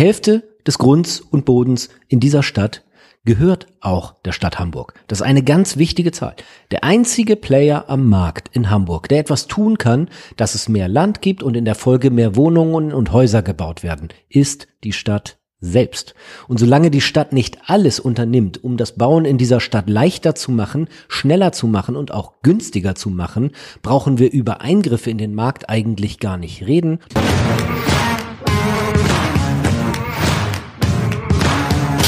Hälfte des Grunds und Bodens in dieser Stadt gehört auch der Stadt Hamburg. Das ist eine ganz wichtige Zahl. Der einzige Player am Markt in Hamburg, der etwas tun kann, dass es mehr Land gibt und in der Folge mehr Wohnungen und Häuser gebaut werden, ist die Stadt selbst. Und solange die Stadt nicht alles unternimmt, um das Bauen in dieser Stadt leichter zu machen, schneller zu machen und auch günstiger zu machen, brauchen wir über Eingriffe in den Markt eigentlich gar nicht reden.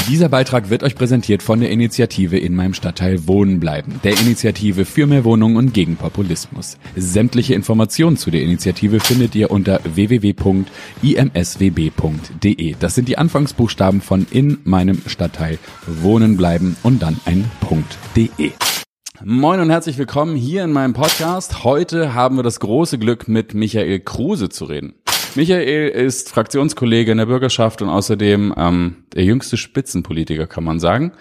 Dieser Beitrag wird euch präsentiert von der Initiative in meinem Stadtteil Wohnen bleiben, der Initiative für mehr Wohnungen und gegen Populismus. Sämtliche Informationen zu der Initiative findet ihr unter www.imswb.de. Das sind die Anfangsbuchstaben von in meinem Stadtteil Wohnen bleiben und dann ein .de. Moin und herzlich willkommen hier in meinem Podcast. Heute haben wir das große Glück, mit Michael Kruse zu reden. Michael ist Fraktionskollege in der Bürgerschaft und außerdem ähm, der jüngste Spitzenpolitiker, kann man sagen.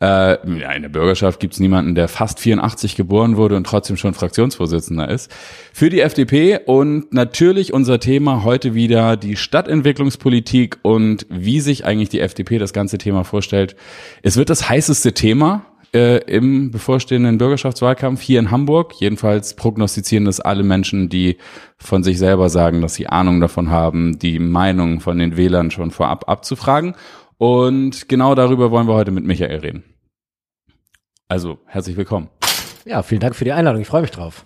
Äh, ja, in der Bürgerschaft gibt's niemanden, der fast 84 geboren wurde und trotzdem schon Fraktionsvorsitzender ist. Für die FDP und natürlich unser Thema heute wieder die Stadtentwicklungspolitik und wie sich eigentlich die FDP das ganze Thema vorstellt. Es wird das heißeste Thema äh, im bevorstehenden Bürgerschaftswahlkampf hier in Hamburg. Jedenfalls prognostizieren das alle Menschen, die von sich selber sagen, dass sie Ahnung davon haben, die Meinung von den Wählern schon vorab abzufragen. Und genau darüber wollen wir heute mit Michael reden. Also, herzlich willkommen. Ja, vielen Dank für die Einladung. Ich freue mich drauf.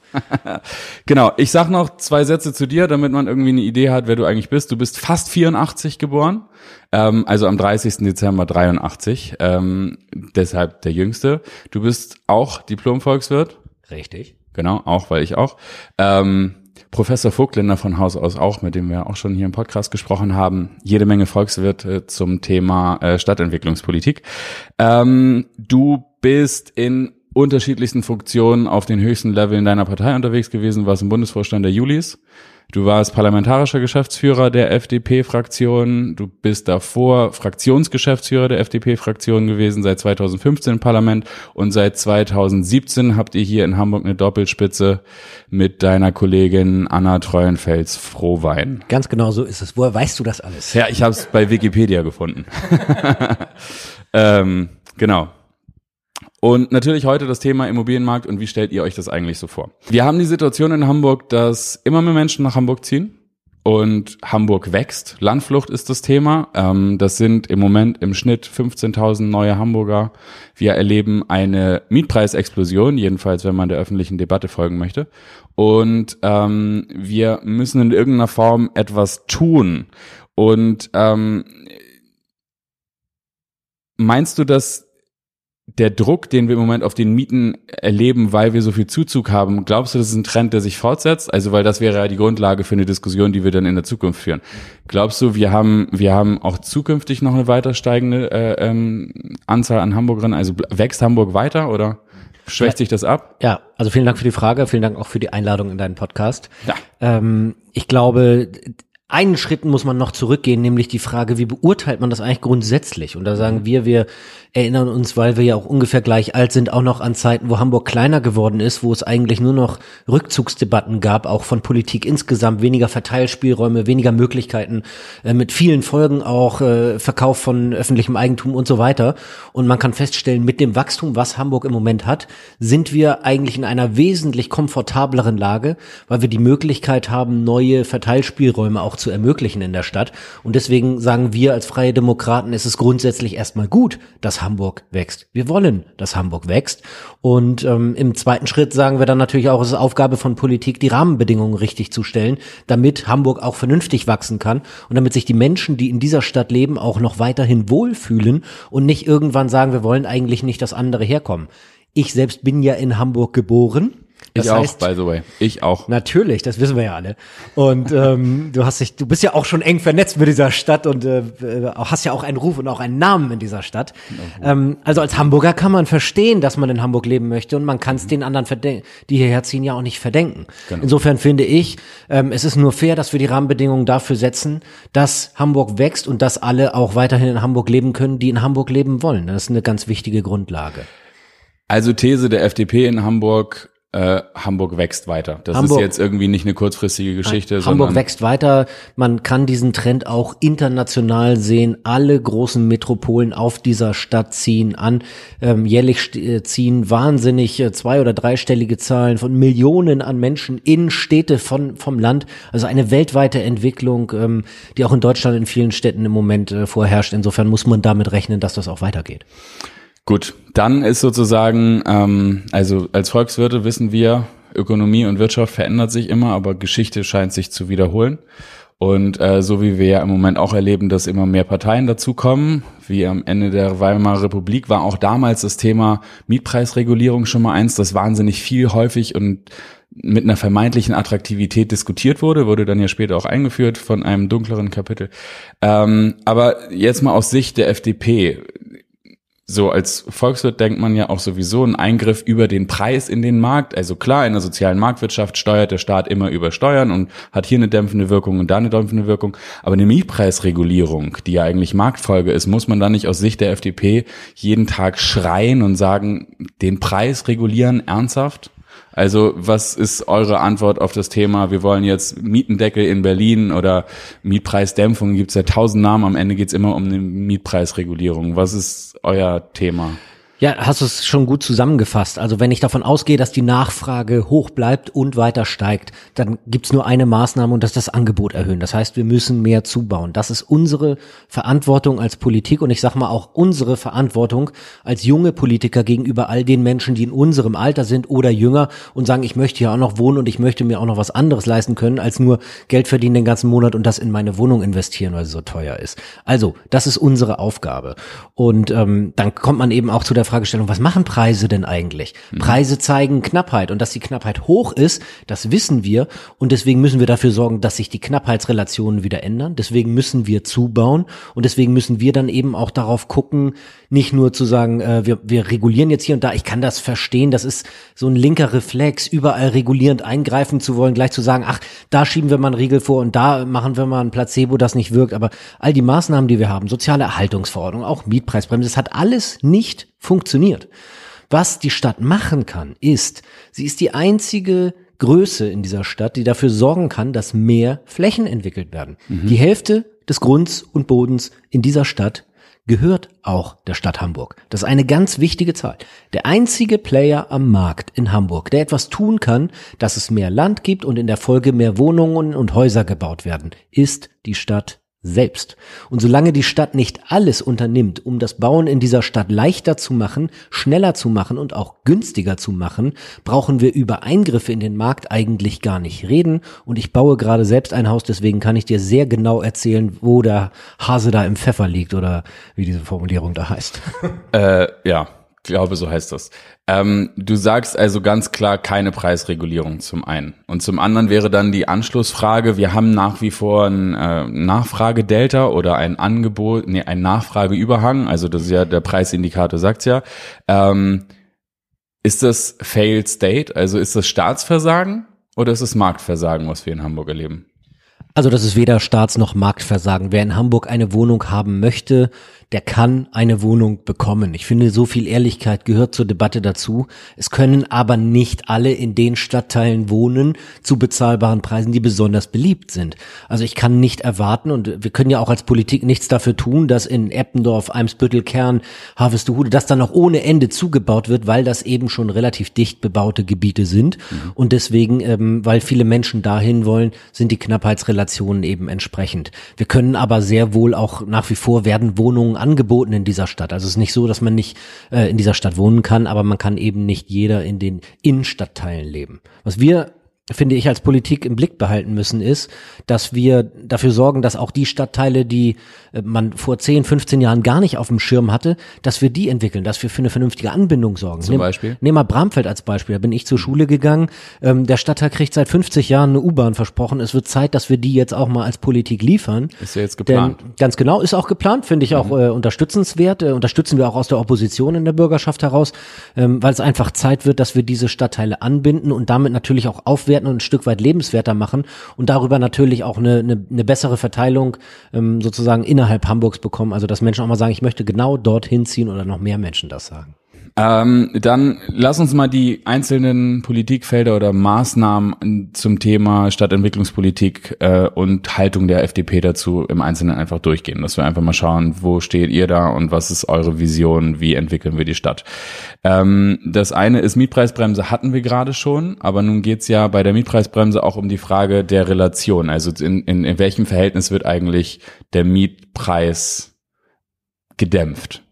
genau. Ich sag noch zwei Sätze zu dir, damit man irgendwie eine Idee hat, wer du eigentlich bist. Du bist fast 84 geboren, ähm, also am 30. Dezember 83, ähm, deshalb der Jüngste. Du bist auch Diplom-Volkswirt. Richtig. Genau, auch, weil ich auch. Ähm, Professor Vogtländer von Haus aus auch, mit dem wir auch schon hier im Podcast gesprochen haben, jede Menge Volkswirte zum Thema äh, Stadtentwicklungspolitik. Ähm, du bist in unterschiedlichsten Funktionen auf den höchsten Leveln deiner Partei unterwegs gewesen, warst im Bundesvorstand der Julis. Du warst parlamentarischer Geschäftsführer der FDP-Fraktion. Du bist davor Fraktionsgeschäftsführer der FDP-Fraktion gewesen, seit 2015 im Parlament. Und seit 2017 habt ihr hier in Hamburg eine Doppelspitze mit deiner Kollegin Anna Treuenfels-Frohwein. Ganz genau so ist es. Woher weißt du das alles? Ja, ich habe es bei Wikipedia gefunden. ähm, genau. Und natürlich heute das Thema Immobilienmarkt und wie stellt ihr euch das eigentlich so vor? Wir haben die Situation in Hamburg, dass immer mehr Menschen nach Hamburg ziehen und Hamburg wächst. Landflucht ist das Thema. Ähm, das sind im Moment im Schnitt 15.000 neue Hamburger. Wir erleben eine Mietpreisexplosion, jedenfalls wenn man der öffentlichen Debatte folgen möchte. Und ähm, wir müssen in irgendeiner Form etwas tun. Und ähm, meinst du, dass der Druck, den wir im Moment auf den Mieten erleben, weil wir so viel Zuzug haben, glaubst du, das ist ein Trend, der sich fortsetzt? Also, weil das wäre ja die Grundlage für eine Diskussion, die wir dann in der Zukunft führen. Glaubst du, wir haben, wir haben auch zukünftig noch eine weiter steigende äh, ähm, Anzahl an Hamburgerinnen? Also wächst Hamburg weiter oder schwächt sich das ab? Ja, also vielen Dank für die Frage, vielen Dank auch für die Einladung in deinen Podcast. Ja. Ähm, ich glaube, einen Schritt muss man noch zurückgehen, nämlich die Frage, wie beurteilt man das eigentlich grundsätzlich? Und da sagen wir, wir erinnern uns, weil wir ja auch ungefähr gleich alt sind, auch noch an Zeiten, wo Hamburg kleiner geworden ist, wo es eigentlich nur noch Rückzugsdebatten gab, auch von Politik insgesamt, weniger Verteilspielräume, weniger Möglichkeiten, äh, mit vielen Folgen auch äh, Verkauf von öffentlichem Eigentum und so weiter. Und man kann feststellen, mit dem Wachstum, was Hamburg im Moment hat, sind wir eigentlich in einer wesentlich komfortableren Lage, weil wir die Möglichkeit haben, neue Verteilspielräume auch zu ermöglichen in der Stadt. Und deswegen sagen wir als Freie Demokraten, es ist grundsätzlich erstmal gut, dass Hamburg wächst. Wir wollen, dass Hamburg wächst. Und ähm, im zweiten Schritt sagen wir dann natürlich auch, es ist Aufgabe von Politik, die Rahmenbedingungen richtig zu stellen, damit Hamburg auch vernünftig wachsen kann und damit sich die Menschen, die in dieser Stadt leben, auch noch weiterhin wohlfühlen und nicht irgendwann sagen, wir wollen eigentlich nicht, dass andere herkommen. Ich selbst bin ja in Hamburg geboren das ich heißt, auch, by the way. Ich auch. Natürlich, das wissen wir ja alle. Und ähm, du hast dich, du bist ja auch schon eng vernetzt mit dieser Stadt und äh, hast ja auch einen Ruf und auch einen Namen in dieser Stadt. Ähm, also als Hamburger kann man verstehen, dass man in Hamburg leben möchte und man kann es mhm. den anderen, die hierher ziehen, ja auch nicht verdenken. Genau. Insofern finde ich, ähm, es ist nur fair, dass wir die Rahmenbedingungen dafür setzen, dass Hamburg wächst und dass alle auch weiterhin in Hamburg leben können, die in Hamburg leben wollen. Das ist eine ganz wichtige Grundlage. Also These der FDP in Hamburg äh, Hamburg wächst weiter. Das Hamburg, ist jetzt irgendwie nicht eine kurzfristige Geschichte. Hamburg wächst weiter. Man kann diesen Trend auch international sehen. Alle großen Metropolen auf dieser Stadt ziehen an. Ähm, jährlich äh, ziehen wahnsinnig äh, zwei- oder dreistellige Zahlen von Millionen an Menschen in Städte von, vom Land. Also eine weltweite Entwicklung, ähm, die auch in Deutschland in vielen Städten im Moment äh, vorherrscht. Insofern muss man damit rechnen, dass das auch weitergeht. Gut, dann ist sozusagen, ähm, also als Volkswirte wissen wir, Ökonomie und Wirtschaft verändert sich immer, aber Geschichte scheint sich zu wiederholen. Und äh, so wie wir ja im Moment auch erleben, dass immer mehr Parteien dazukommen, wie am Ende der Weimarer Republik, war auch damals das Thema Mietpreisregulierung schon mal eins, das wahnsinnig viel häufig und mit einer vermeintlichen Attraktivität diskutiert wurde, wurde dann ja später auch eingeführt von einem dunkleren Kapitel. Ähm, aber jetzt mal aus Sicht der FDP, so als Volkswirt denkt man ja auch sowieso ein Eingriff über den Preis in den Markt. Also klar, in der sozialen Marktwirtschaft steuert der Staat immer über Steuern und hat hier eine dämpfende Wirkung und da eine dämpfende Wirkung. Aber eine Mietpreisregulierung, die ja eigentlich Marktfolge ist, muss man da nicht aus Sicht der FDP jeden Tag schreien und sagen, den Preis regulieren ernsthaft? Also was ist eure Antwort auf das Thema, wir wollen jetzt Mietendeckel in Berlin oder Mietpreisdämpfung, gibt es ja tausend Namen, am Ende geht es immer um eine Mietpreisregulierung. Was ist euer Thema? Ja, hast du es schon gut zusammengefasst. Also wenn ich davon ausgehe, dass die Nachfrage hoch bleibt und weiter steigt, dann gibt's nur eine Maßnahme und das ist das Angebot erhöhen. Das heißt, wir müssen mehr zubauen. Das ist unsere Verantwortung als Politik und ich sage mal auch unsere Verantwortung als junge Politiker gegenüber all den Menschen, die in unserem Alter sind oder jünger und sagen, ich möchte hier auch noch wohnen und ich möchte mir auch noch was anderes leisten können, als nur Geld verdienen den ganzen Monat und das in meine Wohnung investieren, weil sie so teuer ist. Also, das ist unsere Aufgabe. Und ähm, dann kommt man eben auch zu der Fragestellung, was machen Preise denn eigentlich? Mhm. Preise zeigen Knappheit und dass die Knappheit hoch ist, das wissen wir und deswegen müssen wir dafür sorgen, dass sich die Knappheitsrelationen wieder ändern. Deswegen müssen wir zubauen und deswegen müssen wir dann eben auch darauf gucken, nicht nur zu sagen, äh, wir, wir regulieren jetzt hier und da. Ich kann das verstehen, das ist so ein linker Reflex, überall regulierend eingreifen zu wollen, gleich zu sagen, ach, da schieben wir mal einen Riegel vor und da machen wir mal ein Placebo, das nicht wirkt. Aber all die Maßnahmen, die wir haben, soziale Erhaltungsverordnung, auch Mietpreisbremse, das hat alles nicht funktioniert. Was die Stadt machen kann, ist, sie ist die einzige Größe in dieser Stadt, die dafür sorgen kann, dass mehr Flächen entwickelt werden. Mhm. Die Hälfte des Grunds und Bodens in dieser Stadt gehört auch der Stadt Hamburg. Das ist eine ganz wichtige Zahl. Der einzige Player am Markt in Hamburg, der etwas tun kann, dass es mehr Land gibt und in der Folge mehr Wohnungen und Häuser gebaut werden, ist die Stadt selbst. Und solange die Stadt nicht alles unternimmt, um das Bauen in dieser Stadt leichter zu machen, schneller zu machen und auch günstiger zu machen, brauchen wir über Eingriffe in den Markt eigentlich gar nicht reden. Und ich baue gerade selbst ein Haus, deswegen kann ich dir sehr genau erzählen, wo der Hase da im Pfeffer liegt oder wie diese Formulierung da heißt. Äh, ja, glaube, so heißt das. Ähm, du sagst also ganz klar keine Preisregulierung zum einen. Und zum anderen wäre dann die Anschlussfrage, wir haben nach wie vor ein äh, Nachfragedelta oder ein Angebot, nee, ein Nachfrageüberhang, also das ist ja, der Preisindikator sagt's ja. Ähm, ist das Failed State, also ist das Staatsversagen oder ist es Marktversagen, was wir in Hamburg erleben? Also das ist weder Staats- noch Marktversagen. Wer in Hamburg eine Wohnung haben möchte, der kann eine Wohnung bekommen. Ich finde, so viel Ehrlichkeit gehört zur Debatte dazu. Es können aber nicht alle in den Stadtteilen wohnen zu bezahlbaren Preisen, die besonders beliebt sind. Also ich kann nicht erwarten und wir können ja auch als Politik nichts dafür tun, dass in Eppendorf, Eimsbüttel, Kern, Harvestehude, das dann noch ohne Ende zugebaut wird, weil das eben schon relativ dicht bebaute Gebiete sind. Mhm. Und deswegen, ähm, weil viele Menschen dahin wollen, sind die Knappheitsrelationen eben entsprechend. Wir können aber sehr wohl auch nach wie vor werden Wohnungen angeboten in dieser Stadt. Also es ist nicht so, dass man nicht äh, in dieser Stadt wohnen kann, aber man kann eben nicht jeder in den Innenstadtteilen leben. Was wir finde ich, als Politik im Blick behalten müssen, ist, dass wir dafür sorgen, dass auch die Stadtteile, die äh, man vor 10, 15 Jahren gar nicht auf dem Schirm hatte, dass wir die entwickeln, dass wir für eine vernünftige Anbindung sorgen. Zum Nehm, Beispiel? Nehmen wir Bramfeld als Beispiel. Da bin ich zur Schule gegangen. Ähm, der Stadtteil kriegt seit 50 Jahren eine U-Bahn versprochen. Es wird Zeit, dass wir die jetzt auch mal als Politik liefern. Ist ja jetzt geplant. Denn, ganz genau, ist auch geplant, finde ich auch mhm. äh, unterstützenswert. Äh, unterstützen wir auch aus der Opposition in der Bürgerschaft heraus, ähm, weil es einfach Zeit wird, dass wir diese Stadtteile anbinden und damit natürlich auch aufwerten und ein Stück weit lebenswerter machen und darüber natürlich auch eine, eine, eine bessere Verteilung ähm, sozusagen innerhalb Hamburgs bekommen. Also dass Menschen auch mal sagen, ich möchte genau dorthin ziehen oder noch mehr Menschen das sagen. Ähm, dann lass uns mal die einzelnen Politikfelder oder Maßnahmen zum Thema Stadtentwicklungspolitik äh, und Haltung der FDP dazu im Einzelnen einfach durchgehen, dass wir einfach mal schauen, wo steht ihr da und was ist eure Vision, wie entwickeln wir die Stadt. Ähm, das eine ist Mietpreisbremse hatten wir gerade schon, aber nun geht's ja bei der Mietpreisbremse auch um die Frage der Relation, also in, in, in welchem Verhältnis wird eigentlich der Mietpreis gedämpft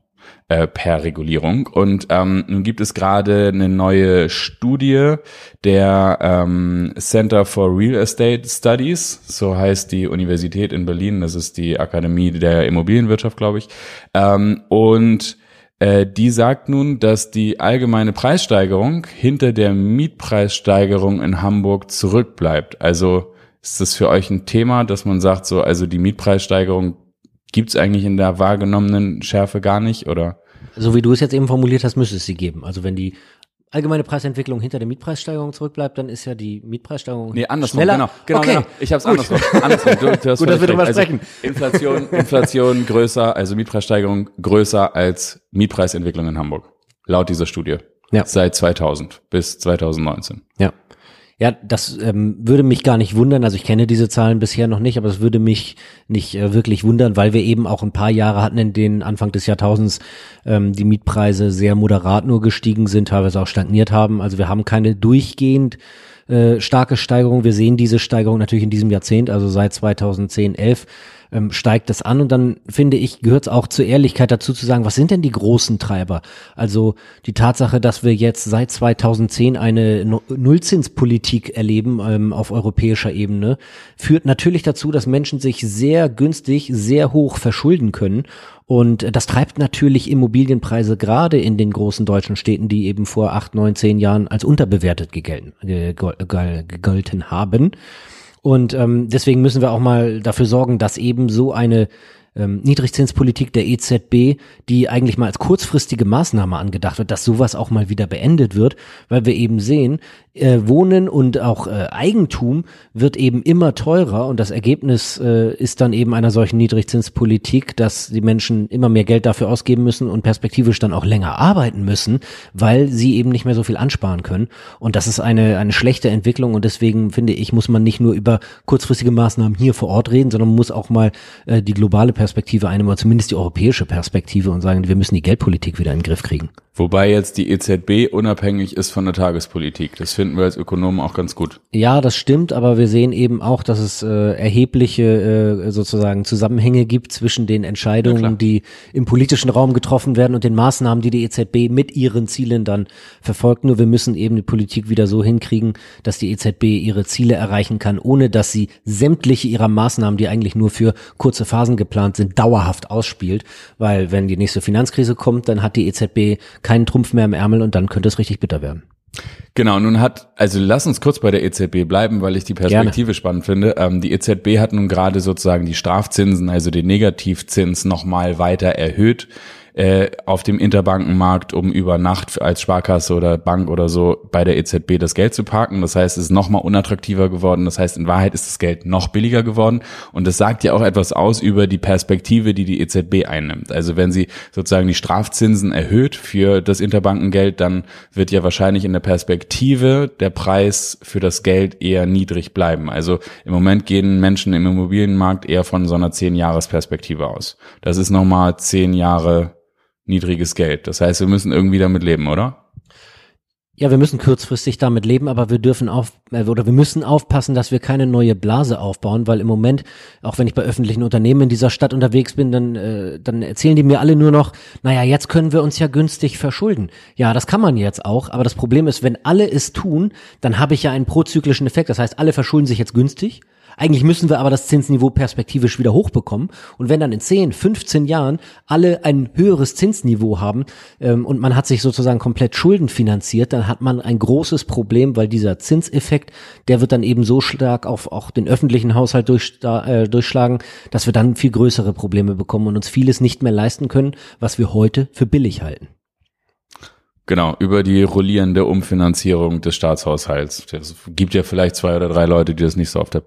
äh, per Regulierung. Und ähm, nun gibt es gerade eine neue Studie der ähm, Center for Real Estate Studies, so heißt die Universität in Berlin, das ist die Akademie der Immobilienwirtschaft, glaube ich. Ähm, und äh, die sagt nun, dass die allgemeine Preissteigerung hinter der Mietpreissteigerung in Hamburg zurückbleibt. Also ist das für euch ein Thema, dass man sagt, so, also die Mietpreissteigerung Gibt es eigentlich in der wahrgenommenen Schärfe gar nicht, oder? So wie du es jetzt eben formuliert hast, müsste es sie geben. Also wenn die allgemeine Preisentwicklung hinter der Mietpreissteigerung zurückbleibt, dann ist ja die Mietpreissteigerung nee, andersrum, schneller. Genau, genau, okay. genau. Ich habe es andersrum. andersrum. Du, du hast Gut, dass wir drüber also sprechen. Inflation, Inflation größer, also Mietpreissteigerung größer als Mietpreisentwicklung in Hamburg. Laut dieser Studie. Ja. Seit 2000 bis 2019. Ja. Ja, das ähm, würde mich gar nicht wundern. Also ich kenne diese Zahlen bisher noch nicht, aber es würde mich nicht äh, wirklich wundern, weil wir eben auch ein paar Jahre hatten, in denen Anfang des Jahrtausends ähm, die Mietpreise sehr moderat nur gestiegen sind, teilweise auch stagniert haben. Also wir haben keine durchgehend äh, starke Steigerung. Wir sehen diese Steigerung natürlich in diesem Jahrzehnt, also seit 2010, 11 ähm, steigt es an und dann finde ich, gehört es auch zur Ehrlichkeit dazu zu sagen, was sind denn die großen Treiber? Also die Tatsache, dass wir jetzt seit 2010 eine Nullzinspolitik erleben ähm, auf europäischer Ebene, führt natürlich dazu, dass Menschen sich sehr günstig, sehr hoch verschulden können und das treibt natürlich Immobilienpreise gerade in den großen deutschen Städten, die eben vor acht, neun, zehn Jahren als unterbewertet gegelten, gegolten haben. Und ähm, deswegen müssen wir auch mal dafür sorgen, dass eben so eine ähm, Niedrigzinspolitik der EZB, die eigentlich mal als kurzfristige Maßnahme angedacht wird, dass sowas auch mal wieder beendet wird, weil wir eben sehen, äh, Wohnen und auch äh, Eigentum wird eben immer teurer und das Ergebnis äh, ist dann eben einer solchen Niedrigzinspolitik, dass die Menschen immer mehr Geld dafür ausgeben müssen und perspektivisch dann auch länger arbeiten müssen, weil sie eben nicht mehr so viel ansparen können. Und das ist eine, eine schlechte Entwicklung und deswegen finde ich, muss man nicht nur über kurzfristige Maßnahmen hier vor Ort reden, sondern muss auch mal äh, die globale Perspektive einnehmen oder zumindest die europäische Perspektive und sagen, wir müssen die Geldpolitik wieder in den Griff kriegen. Wobei jetzt die EZB unabhängig ist von der Tagespolitik. Das finden wir als Ökonomen auch ganz gut. Ja, das stimmt, aber wir sehen eben auch, dass es äh, erhebliche äh, sozusagen Zusammenhänge gibt zwischen den Entscheidungen, die im politischen Raum getroffen werden und den Maßnahmen, die die EZB mit ihren Zielen dann verfolgt. Nur wir müssen eben die Politik wieder so hinkriegen, dass die EZB ihre Ziele erreichen kann, ohne dass sie sämtliche ihrer Maßnahmen, die eigentlich nur für kurze Phasen geplant sind, dauerhaft ausspielt. Weil wenn die nächste Finanzkrise kommt, dann hat die EZB keinen Trumpf mehr im Ärmel und dann könnte es richtig bitter werden. Genau, nun hat, also lass uns kurz bei der EZB bleiben, weil ich die Perspektive Gerne. spannend finde. Ähm, die EZB hat nun gerade sozusagen die Strafzinsen, also den Negativzins nochmal weiter erhöht äh, auf dem Interbankenmarkt, um über Nacht als Sparkasse oder Bank oder so bei der EZB das Geld zu parken. Das heißt, es ist noch mal unattraktiver geworden. Das heißt, in Wahrheit ist das Geld noch billiger geworden. Und das sagt ja auch etwas aus über die Perspektive, die die EZB einnimmt. Also wenn sie sozusagen die Strafzinsen erhöht für das Interbankengeld, dann wird ja wahrscheinlich in der Perspektive der Preis für das Geld eher niedrig bleiben. Also im Moment gehen Menschen im Immobilienmarkt eher von so einer zehn Jahres Perspektive aus. Das ist nochmal zehn Jahre niedriges Geld. Das heißt, wir müssen irgendwie damit leben, oder? Ja, wir müssen kurzfristig damit leben, aber wir dürfen auf äh, oder wir müssen aufpassen, dass wir keine neue Blase aufbauen, weil im Moment, auch wenn ich bei öffentlichen Unternehmen in dieser Stadt unterwegs bin, dann äh, dann erzählen die mir alle nur noch, naja, jetzt können wir uns ja günstig verschulden. Ja, das kann man jetzt auch, aber das Problem ist, wenn alle es tun, dann habe ich ja einen prozyklischen Effekt. Das heißt, alle verschulden sich jetzt günstig eigentlich müssen wir aber das Zinsniveau perspektivisch wieder hochbekommen. Und wenn dann in 10, 15 Jahren alle ein höheres Zinsniveau haben ähm, und man hat sich sozusagen komplett Schulden finanziert, dann hat man ein großes Problem, weil dieser Zinseffekt, der wird dann eben so stark auf auch den öffentlichen Haushalt durch, äh, durchschlagen, dass wir dann viel größere Probleme bekommen und uns vieles nicht mehr leisten können, was wir heute für billig halten. Genau, über die rollierende Umfinanzierung des Staatshaushalts. Es gibt ja vielleicht zwei oder drei Leute, die das nicht so auf der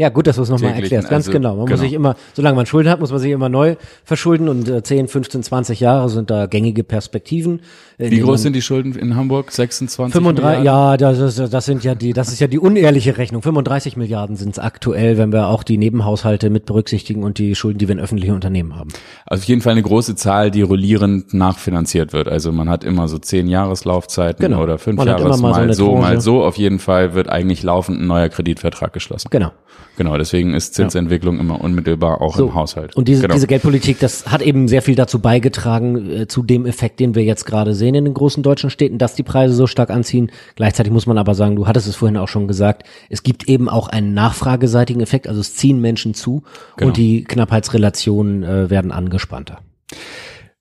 Ja, gut, dass du es nochmal erklärst. Ganz also, genau. Man genau. muss sich immer, solange man Schulden hat, muss man sich immer neu verschulden und äh, 10, 15, 20 Jahre sind da gängige Perspektiven. Wie groß sind die Schulden in Hamburg? 26 35, Milliarden? Ja, das, ist, das sind ja die, das ist ja die unehrliche Rechnung. 35 Milliarden sind es aktuell, wenn wir auch die Nebenhaushalte mit berücksichtigen und die Schulden, die wir in öffentlichen Unternehmen haben. Also auf jeden Fall eine große Zahl, die rollierend nachfinanziert wird. Also man hat immer so zehn Jahreslaufzeiten genau. oder fünf Jahre mal, mal so, so mal so. Auf jeden Fall wird eigentlich laufend ein neuer Kreditvertrag geschlossen. Genau. Genau, deswegen ist Zinsentwicklung ja. immer unmittelbar auch so. im Haushalt. Und diese, genau. diese Geldpolitik, das hat eben sehr viel dazu beigetragen, äh, zu dem Effekt, den wir jetzt gerade sehen in den großen deutschen Städten, dass die Preise so stark anziehen. Gleichzeitig muss man aber sagen, du hattest es vorhin auch schon gesagt, es gibt eben auch einen nachfrageseitigen Effekt, also es ziehen Menschen zu genau. und die Knappheitsrelationen äh, werden angespannter.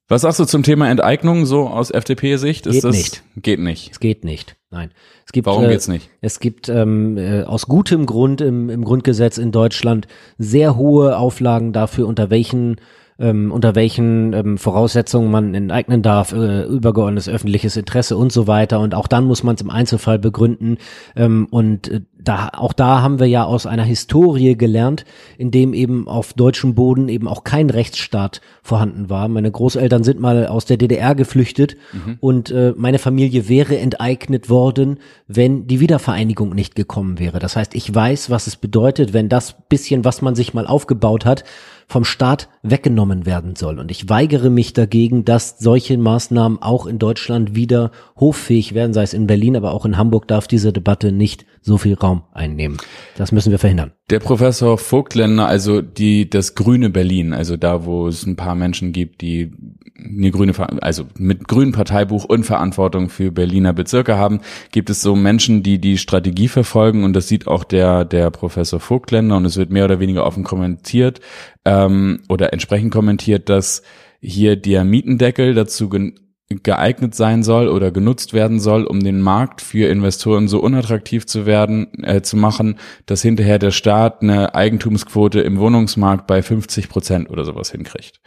Was sagst du zum Thema Enteignung so aus FDP-Sicht? Geht das, nicht. Geht nicht. Es geht nicht. Nein. Es gibt, Warum äh, geht's nicht? Es gibt ähm, äh, aus gutem Grund im, im Grundgesetz in Deutschland sehr hohe Auflagen dafür, unter welchen ähm, unter welchen ähm, Voraussetzungen man enteignen darf, äh, übergeordnetes öffentliches Interesse und so weiter. Und auch dann muss man es im Einzelfall begründen. Ähm, und äh, da, auch da haben wir ja aus einer Historie gelernt, in dem eben auf deutschem Boden eben auch kein Rechtsstaat vorhanden war. Meine Großeltern sind mal aus der DDR geflüchtet mhm. und äh, meine Familie wäre enteignet worden, wenn die Wiedervereinigung nicht gekommen wäre. Das heißt, ich weiß, was es bedeutet, wenn das bisschen, was man sich mal aufgebaut hat, vom Staat weggenommen werden soll. Und ich weigere mich dagegen, dass solche Maßnahmen auch in Deutschland wieder hoffähig werden, sei es in Berlin, aber auch in Hamburg darf diese Debatte nicht so viel Raum einnehmen. Das müssen wir verhindern. Der Professor Vogtländer, also die, das grüne Berlin, also da, wo es ein paar Menschen gibt, die eine grüne, also mit grünem Parteibuch und Verantwortung für Berliner Bezirke haben, gibt es so Menschen, die die Strategie verfolgen und das sieht auch der, der Professor Vogtländer und es wird mehr oder weniger offen kommentiert ähm, oder entsprechend kommentiert, dass hier der Mietendeckel dazu geeignet sein soll oder genutzt werden soll, um den Markt für Investoren so unattraktiv zu werden, äh, zu machen, dass hinterher der Staat eine Eigentumsquote im Wohnungsmarkt bei 50 Prozent oder sowas hinkriegt.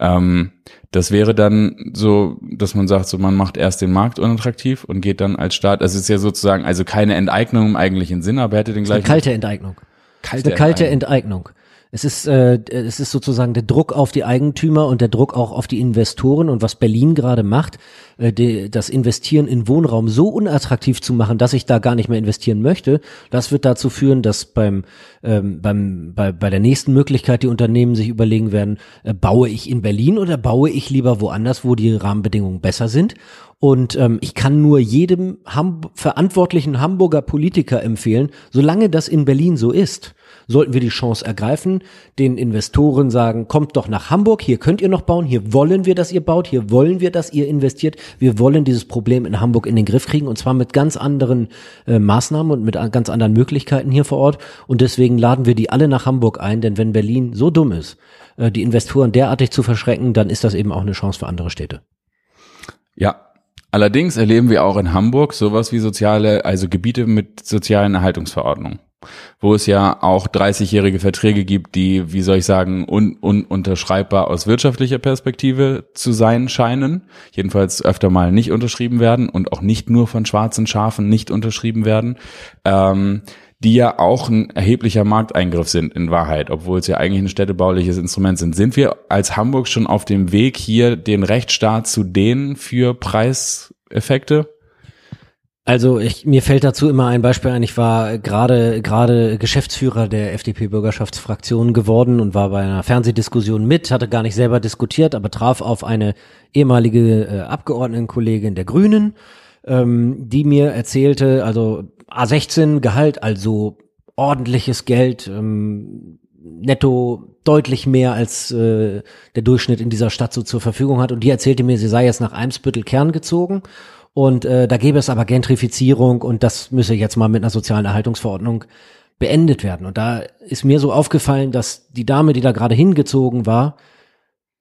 Ähm, das wäre dann so, dass man sagt, so man macht erst den Markt unattraktiv und geht dann als Staat. Das ist ja sozusagen also keine Enteignung im eigentlichen Sinn, aber hätte den gleichen. Eine kalte Enteignung. Kalte eine kalte Enteignung. Es ist, äh, es ist sozusagen der Druck auf die Eigentümer und der Druck auch auf die Investoren und was Berlin gerade macht, äh, die, das Investieren in Wohnraum so unattraktiv zu machen, dass ich da gar nicht mehr investieren möchte, das wird dazu führen, dass beim, ähm, beim bei, bei der nächsten Möglichkeit die Unternehmen sich überlegen werden, äh, baue ich in Berlin oder baue ich lieber woanders, wo die Rahmenbedingungen besser sind. Und ähm, ich kann nur jedem Ham verantwortlichen Hamburger Politiker empfehlen, solange das in Berlin so ist, sollten wir die Chance ergreifen, den Investoren sagen, kommt doch nach Hamburg, hier könnt ihr noch bauen, hier wollen wir, dass ihr baut, hier wollen wir, dass ihr investiert, wir wollen dieses Problem in Hamburg in den Griff kriegen und zwar mit ganz anderen äh, Maßnahmen und mit ganz anderen Möglichkeiten hier vor Ort. Und deswegen laden wir die alle nach Hamburg ein, denn wenn Berlin so dumm ist, äh, die Investoren derartig zu verschrecken, dann ist das eben auch eine Chance für andere Städte. Ja, Allerdings erleben wir auch in Hamburg sowas wie soziale, also Gebiete mit sozialen Erhaltungsverordnungen wo es ja auch 30-jährige Verträge gibt, die, wie soll ich sagen, un ununterschreibbar aus wirtschaftlicher Perspektive zu sein scheinen, jedenfalls öfter mal nicht unterschrieben werden und auch nicht nur von schwarzen Schafen nicht unterschrieben werden, ähm, die ja auch ein erheblicher Markteingriff sind in Wahrheit, obwohl es ja eigentlich ein städtebauliches Instrument sind. Sind wir als Hamburg schon auf dem Weg, hier den Rechtsstaat zu dehnen für Preiseffekte? Also ich, mir fällt dazu immer ein Beispiel ein. Ich war gerade gerade Geschäftsführer der FDP-Bürgerschaftsfraktion geworden und war bei einer Fernsehdiskussion mit, hatte gar nicht selber diskutiert, aber traf auf eine ehemalige äh, Abgeordnetenkollegin der Grünen, ähm, die mir erzählte, also A16 Gehalt, also ordentliches Geld, ähm, netto deutlich mehr als äh, der Durchschnitt in dieser Stadt so zur Verfügung hat. Und die erzählte mir, sie sei jetzt nach Eimsbüttel Kern gezogen und äh, da gäbe es aber Gentrifizierung und das müsse jetzt mal mit einer sozialen Erhaltungsverordnung beendet werden. Und da ist mir so aufgefallen, dass die Dame, die da gerade hingezogen war,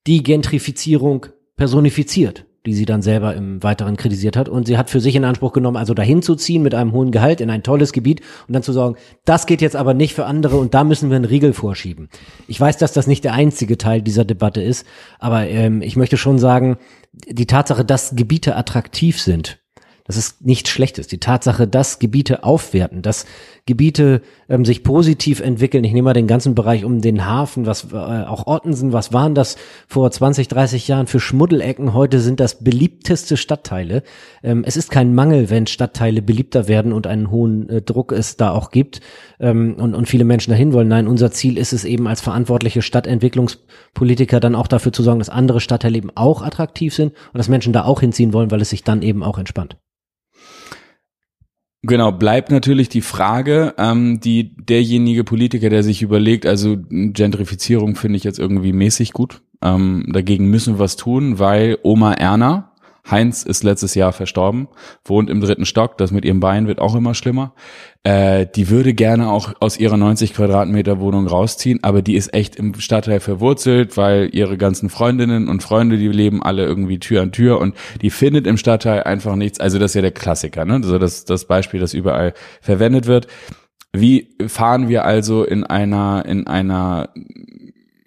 die Gentrifizierung personifiziert die sie dann selber im Weiteren kritisiert hat. Und sie hat für sich in Anspruch genommen, also dahin zu ziehen mit einem hohen Gehalt in ein tolles Gebiet und dann zu sagen, das geht jetzt aber nicht für andere und da müssen wir einen Riegel vorschieben. Ich weiß, dass das nicht der einzige Teil dieser Debatte ist, aber ähm, ich möchte schon sagen, die Tatsache, dass Gebiete attraktiv sind, Das ist nichts Schlechtes. Die Tatsache, dass Gebiete aufwerten, dass Gebiete ähm, sich positiv entwickeln. Ich nehme mal den ganzen Bereich um den Hafen, was äh, auch Ottensen, was waren das vor 20, 30 Jahren für Schmuddelecken? Heute sind das beliebteste Stadtteile. Ähm, es ist kein Mangel, wenn Stadtteile beliebter werden und einen hohen äh, Druck es da auch gibt ähm, und, und viele Menschen dahin wollen. Nein, unser Ziel ist es eben als verantwortliche Stadtentwicklungspolitiker dann auch dafür zu sorgen, dass andere Stadtteile eben auch attraktiv sind und dass Menschen da auch hinziehen wollen, weil es sich dann eben auch entspannt. Genau, bleibt natürlich die Frage, ähm, die derjenige Politiker, der sich überlegt, also Gentrifizierung finde ich jetzt irgendwie mäßig gut. Ähm, dagegen müssen wir was tun, weil Oma Erna, Heinz ist letztes Jahr verstorben, wohnt im dritten Stock, das mit ihrem Bein wird auch immer schlimmer. Äh, die würde gerne auch aus ihrer 90 Quadratmeter Wohnung rausziehen, aber die ist echt im Stadtteil verwurzelt, weil ihre ganzen Freundinnen und Freunde, die leben alle irgendwie Tür an Tür und die findet im Stadtteil einfach nichts. Also das ist ja der Klassiker, ne? Also das, das Beispiel, das überall verwendet wird. Wie fahren wir also in einer, in einer,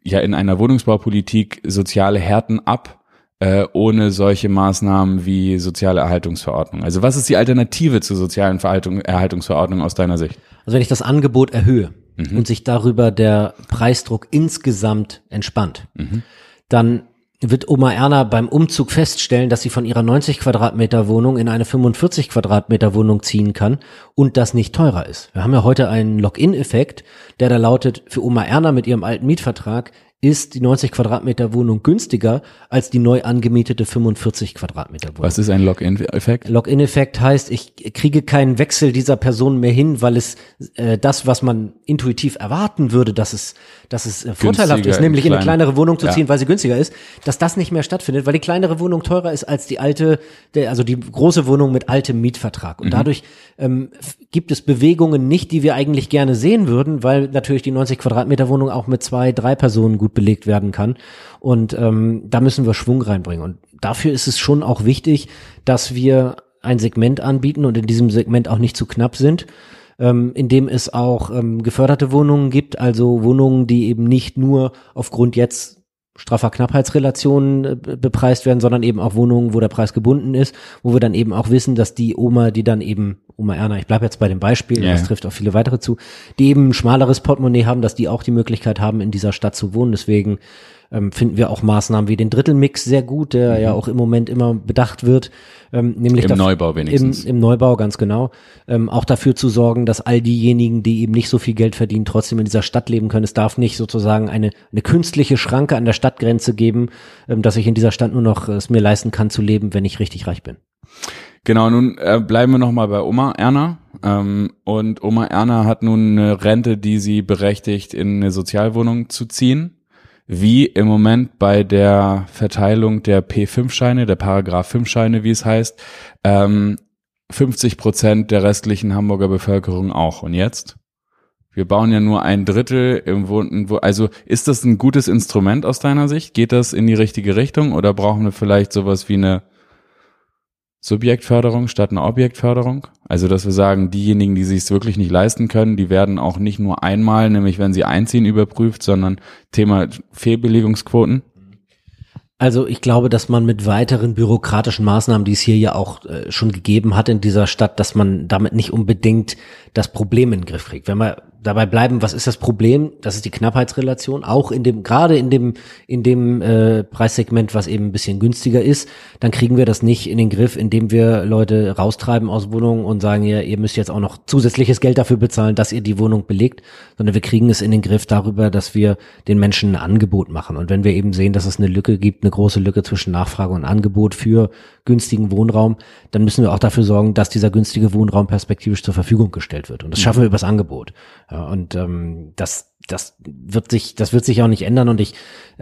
ja, in einer Wohnungsbaupolitik soziale Härten ab? Äh, ohne solche Maßnahmen wie soziale Erhaltungsverordnung? Also was ist die Alternative zur sozialen Verhaltung, Erhaltungsverordnung aus deiner Sicht? Also wenn ich das Angebot erhöhe mhm. und sich darüber der Preisdruck insgesamt entspannt, mhm. dann wird Oma Erna beim Umzug feststellen, dass sie von ihrer 90 Quadratmeter Wohnung in eine 45 Quadratmeter Wohnung ziehen kann und das nicht teurer ist. Wir haben ja heute einen Login-Effekt, der da lautet, für Oma Erna mit ihrem alten Mietvertrag ist die 90 Quadratmeter Wohnung günstiger als die neu angemietete 45 Quadratmeter Wohnung. Was ist ein Login-Effekt? Login-Effekt heißt, ich kriege keinen Wechsel dieser Person mehr hin, weil es äh, das, was man intuitiv erwarten würde, dass es, dass es äh, vorteilhaft ist, nämlich in, in eine kleinere Wohnung zu ja. ziehen, weil sie günstiger ist, dass das nicht mehr stattfindet, weil die kleinere Wohnung teurer ist als die alte, der, also die große Wohnung mit altem Mietvertrag. Und mhm. dadurch ähm, gibt es Bewegungen nicht, die wir eigentlich gerne sehen würden, weil natürlich die 90 Quadratmeter Wohnung auch mit zwei, drei Personen gut gut belegt werden kann. Und ähm, da müssen wir Schwung reinbringen. Und dafür ist es schon auch wichtig, dass wir ein Segment anbieten und in diesem Segment auch nicht zu knapp sind, ähm, in dem es auch ähm, geförderte Wohnungen gibt, also Wohnungen, die eben nicht nur aufgrund jetzt straffer Knappheitsrelationen äh, bepreist werden, sondern eben auch Wohnungen, wo der Preis gebunden ist, wo wir dann eben auch wissen, dass die Oma, die dann eben, Oma Erna, ich bleibe jetzt bei dem Beispiel, yeah. das trifft auch viele weitere zu, die eben ein schmaleres Portemonnaie haben, dass die auch die Möglichkeit haben, in dieser Stadt zu wohnen. Deswegen ähm, finden wir auch Maßnahmen wie den Drittelmix sehr gut, der mhm. ja auch im Moment immer bedacht wird. Ähm, nämlich Im Neubau wenigstens. Im, Im, Neubau, ganz genau. Ähm, auch dafür zu sorgen, dass all diejenigen, die eben nicht so viel Geld verdienen, trotzdem in dieser Stadt leben können. Es darf nicht sozusagen eine, eine künstliche Schranke an der Stadtgrenze geben, ähm, dass ich in dieser Stadt nur noch es mir leisten kann zu leben, wenn ich richtig reich bin. Genau, nun äh, bleiben wir nochmal bei Oma Erna. Ähm, und Oma Erna hat nun eine Rente, die sie berechtigt, in eine Sozialwohnung zu ziehen wie im Moment bei der Verteilung der P5-Scheine, der Paragraph 5-Scheine, wie es heißt, ähm, 50 Prozent der restlichen Hamburger Bevölkerung auch. Und jetzt? Wir bauen ja nur ein Drittel im Wohnen. Also ist das ein gutes Instrument aus deiner Sicht? Geht das in die richtige Richtung oder brauchen wir vielleicht sowas wie eine Subjektförderung statt einer Objektförderung. Also, dass wir sagen, diejenigen, die sich es wirklich nicht leisten können, die werden auch nicht nur einmal, nämlich wenn sie einziehen, überprüft, sondern Thema Fehlbelegungsquoten. Also ich glaube, dass man mit weiteren bürokratischen Maßnahmen, die es hier ja auch äh, schon gegeben hat in dieser Stadt, dass man damit nicht unbedingt das Problem in den Griff kriegt. Wenn man dabei bleiben, was ist das Problem? Das ist die Knappheitsrelation, auch in dem, gerade in dem, in dem äh, Preissegment, was eben ein bisschen günstiger ist, dann kriegen wir das nicht in den Griff, indem wir Leute raustreiben aus Wohnungen und sagen, ja, ihr müsst jetzt auch noch zusätzliches Geld dafür bezahlen, dass ihr die Wohnung belegt, sondern wir kriegen es in den Griff darüber, dass wir den Menschen ein Angebot machen. Und wenn wir eben sehen, dass es eine Lücke gibt, eine große Lücke zwischen Nachfrage und Angebot für günstigen Wohnraum, dann müssen wir auch dafür sorgen, dass dieser günstige Wohnraum perspektivisch zur Verfügung gestellt wird. Und das schaffen wir übers Angebot. Ja, und ähm, das, das wird sich, das wird sich auch nicht ändern. Und ich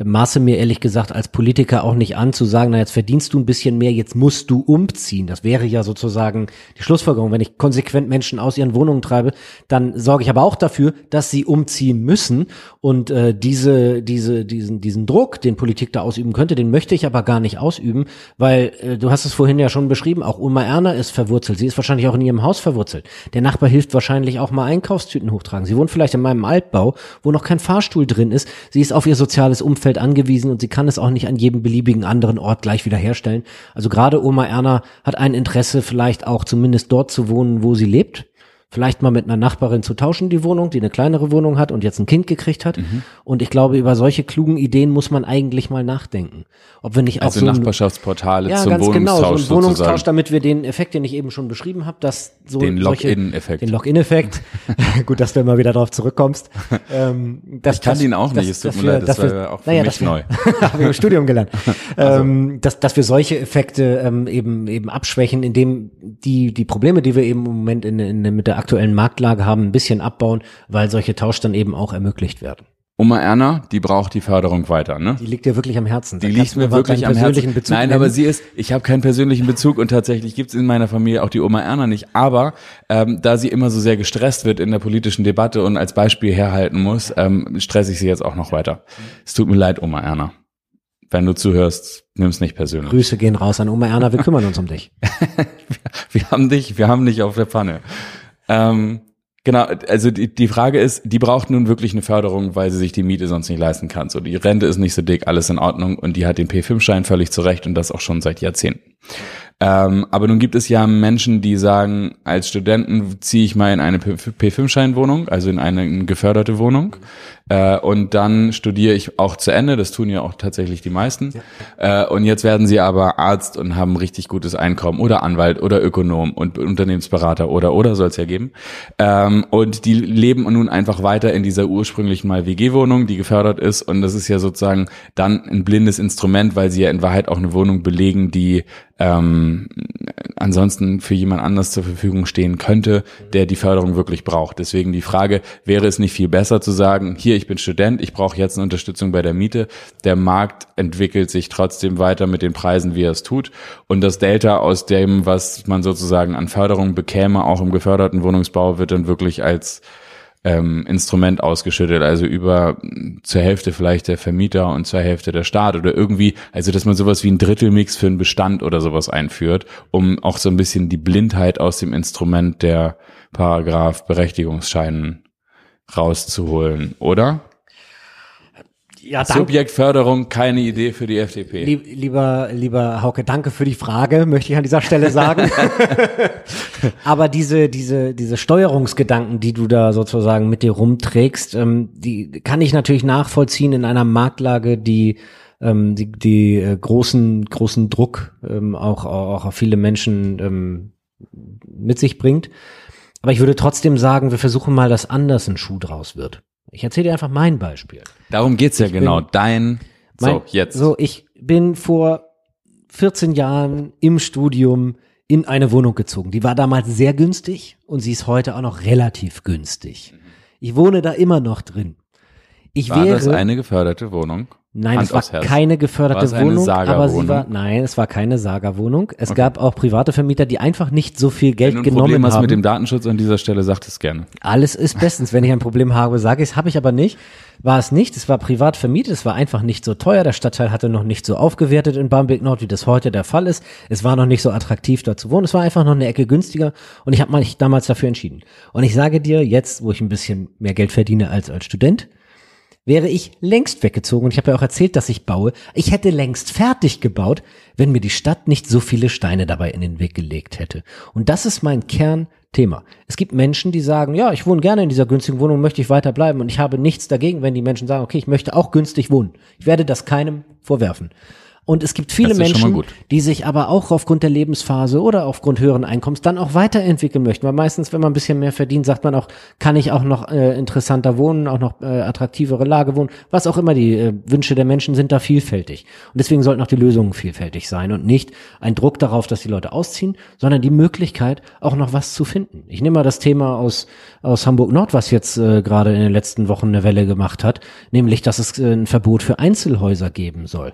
maße mir ehrlich gesagt als Politiker auch nicht an zu sagen, na jetzt verdienst du ein bisschen mehr, jetzt musst du umziehen. Das wäre ja sozusagen die Schlussfolgerung. Wenn ich konsequent Menschen aus ihren Wohnungen treibe, dann sorge ich aber auch dafür, dass sie umziehen müssen. Und äh, diese, diese, diesen, diesen Druck, den Politik da ausüben könnte, den möchte ich aber gar nicht ausüben, weil äh, du hast es vorhin ja schon beschrieben, auch Oma Erna ist verwurzelt. Sie ist wahrscheinlich auch in ihrem Haus verwurzelt. Der Nachbar hilft wahrscheinlich auch mal Einkaufstüten hochtragen. Sie wohnt vielleicht in meinem Altbau wo noch kein Fahrstuhl drin ist. Sie ist auf ihr soziales Umfeld angewiesen und sie kann es auch nicht an jedem beliebigen anderen Ort gleich wieder herstellen. Also gerade Oma Erna hat ein Interesse, vielleicht auch zumindest dort zu wohnen, wo sie lebt vielleicht mal mit einer Nachbarin zu tauschen, die Wohnung, die eine kleinere Wohnung hat und jetzt ein Kind gekriegt hat. Mhm. Und ich glaube, über solche klugen Ideen muss man eigentlich mal nachdenken. Ob wir nicht also auch so Nachbarschaftsportale ja, zum ganz Wohnungstausch genau, so ein Wohnungstausch, sozusagen. damit wir den Effekt, den ich eben schon beschrieben habe, dass so Den Lock-in-Effekt. den Lock-in-Effekt. Gut, dass du immer wieder darauf zurückkommst. ähm, dass, Ich kannte dass- ihn auch nicht, es tut mir wir- leid, das war wir- auch für naja, mich wir- neu. Habe ich im Studium gelernt. ähm, dass, dass wir solche Effekte ähm, eben eben abschwächen, indem die die Probleme, die wir eben im Moment in, in, mit der aktuellen Marktlage haben, ein bisschen abbauen, weil solche Tausch dann eben auch ermöglicht werden. Oma Erna, die braucht die Förderung weiter, ne? Die liegt dir wirklich am Herzen. Die liegt mir wirklich am Herzen. Bezug Nein, nennen. aber sie ist, ich habe keinen persönlichen Bezug und tatsächlich gibt's in meiner Familie auch die Oma Erna nicht. Aber ähm, da sie immer so sehr gestresst wird in der politischen Debatte und als Beispiel herhalten muss, ähm, stresse ich sie jetzt auch noch weiter. Es tut mir leid, Oma Erna. Wenn du zuhörst, nimm's nicht persönlich. Grüße gehen raus an Oma Erna, wir kümmern uns um dich. Wir haben dich, wir haben dich auf der Pfanne. Ähm, genau, also die, die Frage ist, die braucht nun wirklich eine Förderung, weil sie sich die Miete sonst nicht leisten kann. So, die Rente ist nicht so dick, alles in Ordnung und die hat den P5-Schein völlig zurecht und das auch schon seit Jahrzehnten. Ähm, aber nun gibt es ja Menschen, die sagen, als Studenten ziehe ich mal in eine P5-Schein-Wohnung, also in eine geförderte Wohnung. Äh, und dann studiere ich auch zu Ende, das tun ja auch tatsächlich die meisten. Äh, und jetzt werden sie aber Arzt und haben richtig gutes Einkommen oder Anwalt oder Ökonom und Unternehmensberater oder oder soll es ja geben. Ähm, und die leben nun einfach weiter in dieser ursprünglichen mal WG-Wohnung, die gefördert ist. Und das ist ja sozusagen dann ein blindes Instrument, weil sie ja in Wahrheit auch eine Wohnung belegen, die ähm, ansonsten für jemand anders zur Verfügung stehen könnte, der die Förderung wirklich braucht. Deswegen die Frage, wäre es nicht viel besser zu sagen, hier, ich bin Student, ich brauche jetzt eine Unterstützung bei der Miete. Der Markt entwickelt sich trotzdem weiter mit den Preisen, wie er es tut. Und das Delta aus dem, was man sozusagen an Förderung bekäme, auch im geförderten Wohnungsbau, wird dann wirklich als ähm, Instrument ausgeschüttet, also über mh, zur Hälfte vielleicht der Vermieter und zur Hälfte der Staat oder irgendwie, also dass man sowas wie ein Drittelmix für einen Bestand oder sowas einführt, um auch so ein bisschen die Blindheit aus dem Instrument der Paragraph Berechtigungsscheinen rauszuholen, oder? Ja, danke. Subjektförderung, keine Idee für die FDP. Lieb, lieber, lieber Hauke, danke für die Frage, möchte ich an dieser Stelle sagen. Aber diese, diese, diese Steuerungsgedanken, die du da sozusagen mit dir rumträgst, ähm, die kann ich natürlich nachvollziehen in einer Marktlage, die ähm, die, die äh, großen, großen Druck ähm, auch, auch auf viele Menschen ähm, mit sich bringt. Aber ich würde trotzdem sagen, wir versuchen mal, dass anders ein Schuh draus wird. Ich erzähle dir einfach mein Beispiel. Darum geht's ja genau. Dein, so, Mein- jetzt. So, ich bin vor 14 Jahren im Studium in eine Wohnung gezogen. Die war damals sehr günstig und sie ist heute auch noch relativ günstig. Ich wohne da immer noch drin. Ich War wäre, das eine geförderte Wohnung? Nein, Hand es war Herz. keine geförderte War Wohnung, aber sie war, nein, es war keine Saga-Wohnung. Es gab auch private Vermieter, die einfach nicht so viel Geld Wenn du ein genommen Problem hast haben. mit dem Datenschutz an dieser Stelle, sag es gerne. Alles ist bestens. Wenn ich ein Problem habe, sage ich es, habe ich aber nicht. War es nicht. Es war privat vermietet. Es war einfach nicht so teuer. Der Stadtteil hatte noch nicht so aufgewertet in Barmbek Nord, wie das heute der Fall ist. Es war noch nicht so attraktiv, dort zu wohnen. Es war einfach noch eine Ecke günstiger. Und ich habe mich damals dafür entschieden. Und ich sage dir, jetzt, wo ich ein bisschen mehr Geld verdiene als als Student, wäre ich längst weggezogen. Und ich habe ja auch erzählt, dass ich baue. Ich hätte längst fertig gebaut, wenn mir die Stadt nicht so viele Steine dabei in den Weg gelegt hätte. Und das ist mein Kernthema. Es gibt Menschen, die sagen, ja, ich wohne gerne in dieser günstigen Wohnung, möchte ich weiter bleiben. Und ich habe nichts dagegen, wenn die Menschen sagen, okay, ich möchte auch günstig wohnen. Ich werde das keinem vorwerfen. Und es gibt viele Menschen, die sich aber auch aufgrund der Lebensphase oder aufgrund höheren Einkommens dann auch weiterentwickeln möchten. Weil meistens, wenn man ein bisschen mehr verdient, sagt man auch, kann ich auch noch äh, interessanter wohnen, auch noch äh, attraktivere Lage wohnen. Was auch immer, die äh, Wünsche der Menschen sind da vielfältig. Und deswegen sollten auch die Lösungen vielfältig sein und nicht ein Druck darauf, dass die Leute ausziehen, sondern die Möglichkeit, auch noch was zu finden. Ich nehme mal das Thema aus, aus Hamburg-Nord, was jetzt äh, gerade in den letzten Wochen eine Welle gemacht hat, nämlich, dass es äh, ein Verbot für Einzelhäuser geben soll.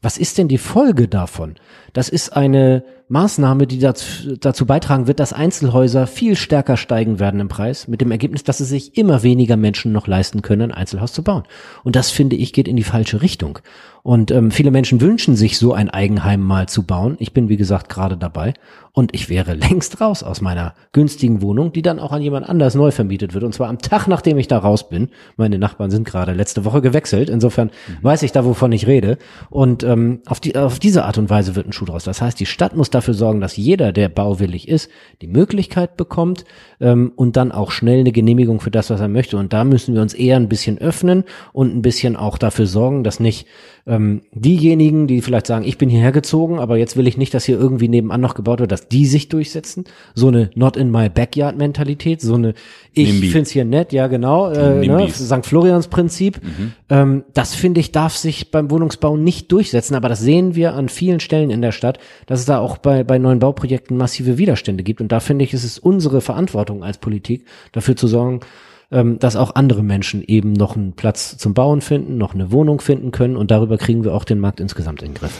Was ist denn die Folge davon? Das ist eine Maßnahme, die dazu, beitragen wird, dass Einzelhäuser viel stärker steigen werden im Preis, mit dem Ergebnis, dass es sich immer weniger Menschen noch leisten können, ein Einzelhaus zu bauen. Und das finde ich geht in die falsche Richtung. Und ähm, viele Menschen wünschen sich so ein Eigenheim mal zu bauen. Ich bin, wie gesagt, gerade dabei. Und ich wäre längst raus aus meiner günstigen Wohnung, die dann auch an jemand anders neu vermietet wird. Und zwar am Tag, nachdem ich da raus bin. Meine Nachbarn sind gerade letzte Woche gewechselt. Insofern mhm. weiß ich da, wovon ich rede. Und ähm, auf, die, auf diese Art und Weise wird ein Schuh draus. Das heißt, die Stadt muss dafür sorgen, dass jeder, der bauwillig ist, die Möglichkeit bekommt ähm, und dann auch schnell eine Genehmigung für das, was er möchte. Und da müssen wir uns eher ein bisschen öffnen und ein bisschen auch dafür sorgen, dass nicht ähm, diejenigen, die vielleicht sagen, ich bin hierher gezogen, aber jetzt will ich nicht, dass hier irgendwie nebenan noch gebaut wird, dass die sich durchsetzen. So eine Not in my backyard Mentalität, so eine ich Nimbi. find's hier nett, ja genau, äh, ne, St. Florians Prinzip. Mhm. Ähm, das finde ich darf sich beim Wohnungsbau nicht durchsetzen, aber das sehen wir an vielen Stellen in der Stadt, dass es da auch bei, bei neuen Bauprojekten massive Widerstände gibt. Und da finde ich, ist es unsere Verantwortung als Politik, dafür zu sorgen, ähm, dass auch andere Menschen eben noch einen Platz zum Bauen finden, noch eine Wohnung finden können und darüber kriegen wir auch den Markt insgesamt in den Griff.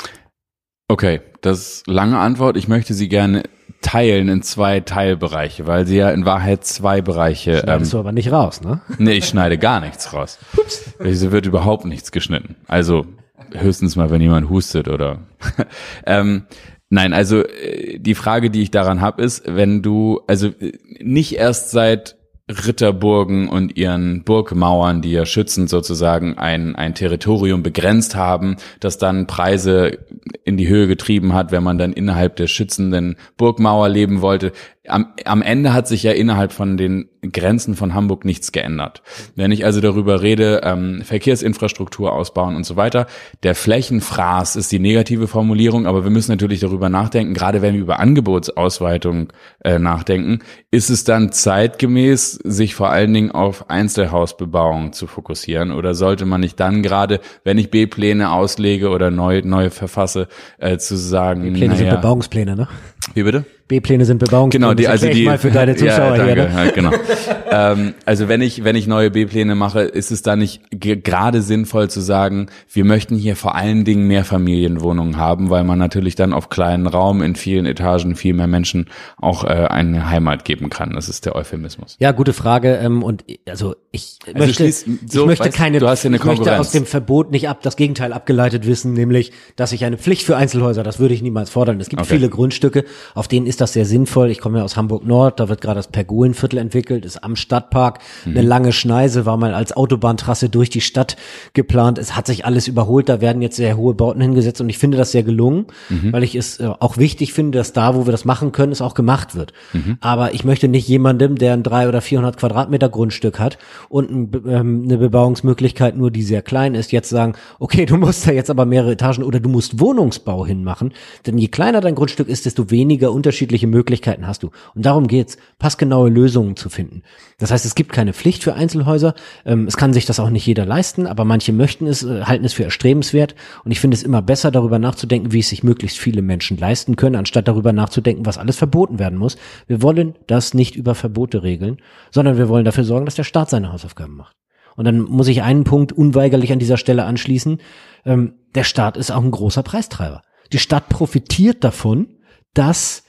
Okay, das lange Antwort. Ich möchte sie gerne teilen in zwei Teilbereiche, weil sie ja in Wahrheit zwei Bereiche. Schneidest ähm, du aber nicht raus, ne? Nee, ich schneide gar nichts raus. Ups. Es wird überhaupt nichts geschnitten. Also höchstens mal, wenn jemand hustet oder. ähm, nein, also äh, die Frage, die ich daran habe, ist, wenn du also äh, nicht erst seit Ritterburgen und ihren Burgmauern, die ja schützend sozusagen ein, ein Territorium begrenzt haben, das dann Preise in die Höhe getrieben hat, wenn man dann innerhalb der schützenden Burgmauer leben wollte am, am Ende hat sich ja innerhalb von den Grenzen von Hamburg nichts geändert. Wenn ich also darüber rede, ähm, Verkehrsinfrastruktur ausbauen und so weiter, der Flächenfraß ist die negative Formulierung, aber wir müssen natürlich darüber nachdenken, gerade wenn wir über Angebotsausweitung äh, nachdenken, ist es dann zeitgemäß, sich vor allen Dingen auf Einzelhausbebauung zu fokussieren oder sollte man nicht dann gerade, wenn ich B-Pläne auslege oder neu, neu verfasse, äh, zu sagen, B-Pläne naja, sind Bebauungspläne, ne? Wie bitte? B-Pläne sind Bebauungspläne. Genau, die, also die, mal für deine Zuschauer ja, danke, hier. Ne? Ja, genau. ähm, also wenn ich, wenn ich neue B-Pläne mache, ist es da nicht gerade sinnvoll zu sagen, wir möchten hier vor allen Dingen mehr Familienwohnungen haben, weil man natürlich dann auf kleinen Raum in vielen Etagen viel mehr Menschen auch äh, eine Heimat geben kann. Das ist der Euphemismus. Ja, gute Frage. Ähm, und also ich also möchte, so, ich möchte keine, du hast ja eine ich möchte aus dem Verbot nicht ab das Gegenteil abgeleitet wissen, nämlich, dass ich eine Pflicht für Einzelhäuser, das würde ich niemals fordern. Es gibt okay. viele Grundstücke, auf denen ist ist das sehr sinnvoll. Ich komme ja aus Hamburg Nord, da wird gerade das Pergolenviertel entwickelt, ist am Stadtpark mhm. eine lange Schneise, war mal als Autobahntrasse durch die Stadt geplant. Es hat sich alles überholt, da werden jetzt sehr hohe Bauten hingesetzt und ich finde das sehr gelungen, mhm. weil ich es äh, auch wichtig finde, dass da, wo wir das machen können, es auch gemacht wird. Mhm. Aber ich möchte nicht jemandem, der ein drei oder 400 Quadratmeter Grundstück hat und ein, ähm, eine Bebauungsmöglichkeit nur, die sehr klein ist, jetzt sagen, okay, du musst da jetzt aber mehrere Etagen oder du musst Wohnungsbau hinmachen. Denn je kleiner dein Grundstück ist, desto weniger Unterschied unterschiedliche Möglichkeiten hast du. Und darum geht's, passgenaue Lösungen zu finden. Das heißt, es gibt keine Pflicht für Einzelhäuser. Ähm, es kann sich das auch nicht jeder leisten, aber manche möchten es, äh, halten es für erstrebenswert. Und ich finde es immer besser, darüber nachzudenken, wie es sich möglichst viele Menschen leisten können, anstatt darüber nachzudenken, was alles verboten werden muss. Wir wollen das nicht über Verbote regeln, sondern wir wollen dafür sorgen, dass der Staat seine Hausaufgaben macht. Und dann muss ich einen Punkt unweigerlich an dieser Stelle anschließen. Ähm, der Staat ist auch ein großer Preistreiber. Die Stadt profitiert davon, dass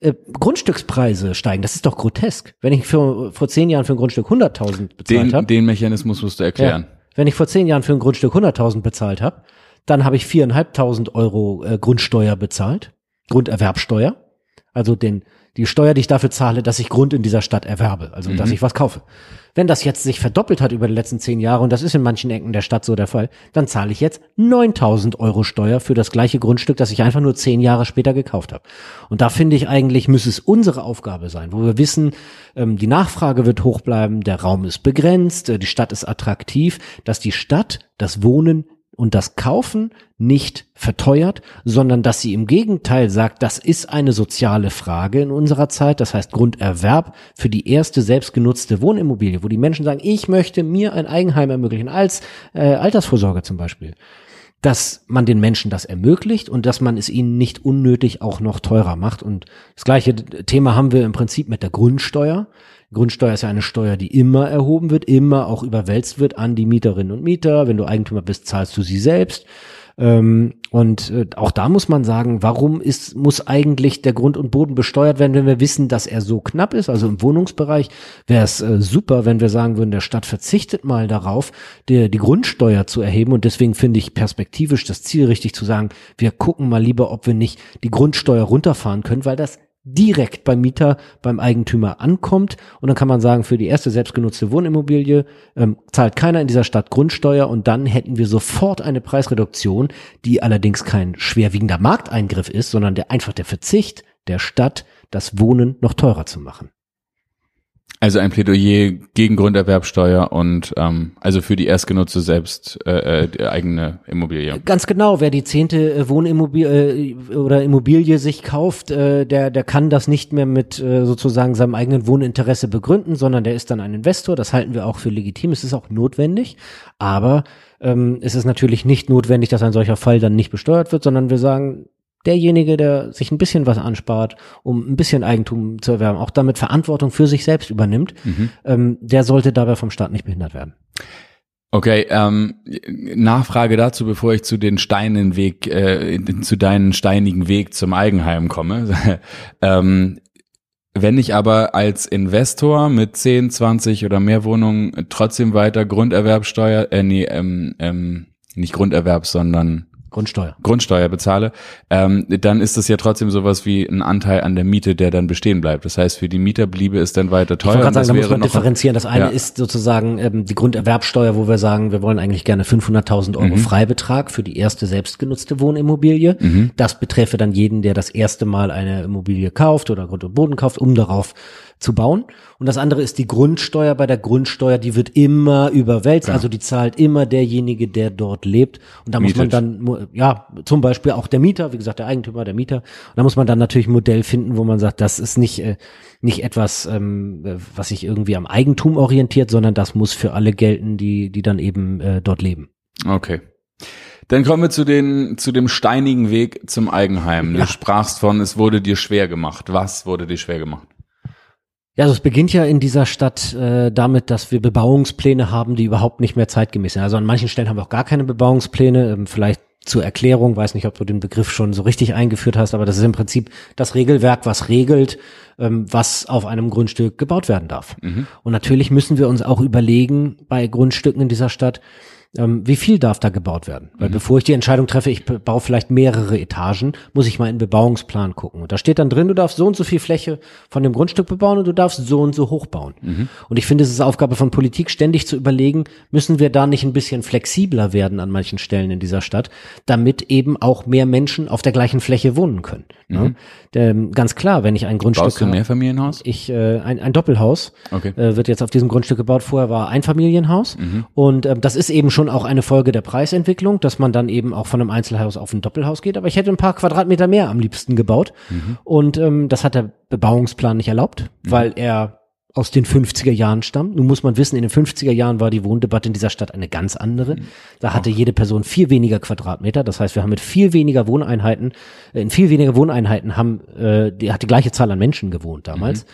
äh, Grundstückspreise steigen. Das ist doch grotesk. Wenn ich für, vor zehn Jahren für ein Grundstück 100.000 bezahlt habe. Den Mechanismus musst du erklären. Ja, wenn ich vor zehn Jahren für ein Grundstück 100.000 bezahlt habe, dann habe ich viereinhalbtausend Euro äh, Grundsteuer bezahlt, Grunderwerbsteuer, also den die Steuer, die ich dafür zahle, dass ich Grund in dieser Stadt erwerbe, also mhm. dass ich was kaufe. Wenn das jetzt sich verdoppelt hat über die letzten zehn Jahre, und das ist in manchen Ecken der Stadt so der Fall, dann zahle ich jetzt 9000 Euro Steuer für das gleiche Grundstück, das ich einfach nur zehn Jahre später gekauft habe. Und da finde ich eigentlich, müsste es unsere Aufgabe sein, wo wir wissen, ähm, die Nachfrage wird hoch bleiben, der Raum ist begrenzt, äh, die Stadt ist attraktiv, dass die Stadt das Wohnen und das Kaufen nicht verteuert, sondern dass sie im Gegenteil sagt, das ist eine soziale Frage in unserer Zeit, das heißt Grunderwerb für die erste selbstgenutzte Wohnimmobilie, wo die Menschen sagen, ich möchte mir ein Eigenheim ermöglichen, als äh, Altersvorsorge zum Beispiel dass man den Menschen das ermöglicht und dass man es ihnen nicht unnötig auch noch teurer macht. Und das gleiche Thema haben wir im Prinzip mit der Grundsteuer. Grundsteuer ist ja eine Steuer, die immer erhoben wird, immer auch überwälzt wird an die Mieterinnen und Mieter. Wenn du Eigentümer bist, zahlst du sie selbst. Ähm, und äh, auch da muss man sagen, warum ist, muss eigentlich der Grund und Boden besteuert werden, wenn wir wissen, dass er so knapp ist? Also im Wohnungsbereich wäre es äh, super, wenn wir sagen würden, der Stadt verzichtet mal darauf, die, die Grundsteuer zu erheben. Und deswegen finde ich perspektivisch das Ziel richtig zu sagen, wir gucken mal lieber, ob wir nicht die Grundsteuer runterfahren können, weil das direkt beim Mieter, beim Eigentümer ankommt. Und dann kann man sagen, für die erste selbstgenutzte Wohnimmobilie ähm, zahlt keiner in dieser Stadt Grundsteuer und dann hätten wir sofort eine Preisreduktion, die allerdings kein schwerwiegender Markteingriff ist, sondern der einfach der Verzicht der Stadt, das Wohnen noch teurer zu machen. Also ein Plädoyer gegen Grunderwerbsteuer und ähm, also für die erstgenutzte selbst äh, äh, eigene Immobilie. Ganz genau, wer die zehnte äh, Wohnimmobilie äh, oder Immobilie sich kauft, äh, der der kann das nicht mehr mit äh, sozusagen seinem eigenen Wohninteresse begründen, sondern der ist dann ein Investor. Das halten wir auch für legitim. Es ist auch notwendig, aber ähm, es ist natürlich nicht notwendig, dass ein solcher Fall dann nicht besteuert wird, sondern wir sagen, derjenige, der sich ein bisschen was anspart, um ein bisschen Eigentum zu erwerben, auch damit Verantwortung für sich selbst übernimmt, mhm. ähm, der sollte dabei vom Staat nicht behindert werden. Okay, ähm, Nachfrage dazu, bevor ich zu den steinigen Weg, äh, zu deinen steinigen Weg zum Eigenheim komme. ähm, wenn ich aber als Investor mit 10, 20 oder mehr Wohnungen trotzdem weiter Grunderwerbsteuer, äh, nee, ähm, ähm, nicht Grunderwerb, sondern Grundsteuer. Grundsteuer bezahle, ähm, dann ist das ja trotzdem sowas wie ein Anteil an der Miete, der dann bestehen bleibt. Das heißt, für die Mieter bliebe es dann weiter teuer. Ich sagen, da muss man differenzieren. Das eine ja. ist sozusagen ähm, die Grunderwerbsteuer, wo wir sagen, wir wollen eigentlich gerne 500.000 Euro mhm. Freibetrag für die erste selbstgenutzte Wohnimmobilie. Mhm. Das beträfe dann jeden, der das erste Mal eine Immobilie kauft oder Grund und Boden kauft, um darauf zu bauen. Und das andere ist die Grundsteuer. Bei der Grundsteuer, die wird immer überwälzt. Ja. Also die zahlt immer derjenige, der dort lebt. Und da Mietet. muss man dann, ja, zum Beispiel auch der Mieter, wie gesagt, der Eigentümer, der Mieter. Und da muss man dann natürlich ein Modell finden, wo man sagt, das ist nicht, äh, nicht etwas, ähm, was sich irgendwie am Eigentum orientiert, sondern das muss für alle gelten, die, die dann eben äh, dort leben. Okay. Dann kommen wir zu den zu dem steinigen Weg zum Eigenheim. Du sprachst von, es wurde dir schwer gemacht. Was wurde dir schwer gemacht? Ja, also es beginnt ja in dieser Stadt äh, damit, dass wir Bebauungspläne haben, die überhaupt nicht mehr zeitgemäß sind. Also an manchen Stellen haben wir auch gar keine Bebauungspläne. Ähm, vielleicht zur Erklärung, weiß nicht, ob du den Begriff schon so richtig eingeführt hast, aber das ist im Prinzip das Regelwerk, was regelt, ähm, was auf einem Grundstück gebaut werden darf. Mhm. Und natürlich müssen wir uns auch überlegen bei Grundstücken in dieser Stadt, ähm, wie viel darf da gebaut werden? Weil mhm. bevor ich die Entscheidung treffe, ich baue vielleicht mehrere Etagen, muss ich mal in den Bebauungsplan gucken. Und da steht dann drin, du darfst so und so viel Fläche von dem Grundstück bebauen und du darfst so und so hoch bauen. Mhm. Und ich finde, es ist Aufgabe von Politik, ständig zu überlegen, müssen wir da nicht ein bisschen flexibler werden an manchen Stellen in dieser Stadt, damit eben auch mehr Menschen auf der gleichen Fläche wohnen können. Ne? Der, ganz klar, wenn ich ein Grundstück Baust du ein Mehrfamilienhaus? Ich äh, ein, ein Doppelhaus okay. äh, wird jetzt auf diesem Grundstück gebaut. Vorher war ein Familienhaus mhm. und äh, das ist eben schon auch eine Folge der Preisentwicklung, dass man dann eben auch von einem Einzelhaus auf ein Doppelhaus geht. Aber ich hätte ein paar Quadratmeter mehr am liebsten gebaut mhm. und ähm, das hat der Bebauungsplan nicht erlaubt, mhm. weil er aus den 50er Jahren stammt. Nun muss man wissen, in den 50er Jahren war die Wohndebatte in dieser Stadt eine ganz andere. Mhm. Da hatte jede Person viel weniger Quadratmeter. Das heißt, wir haben mit viel weniger Wohneinheiten, äh, in viel weniger Wohneinheiten haben, äh, die hat die gleiche Zahl an Menschen gewohnt damals. Mhm.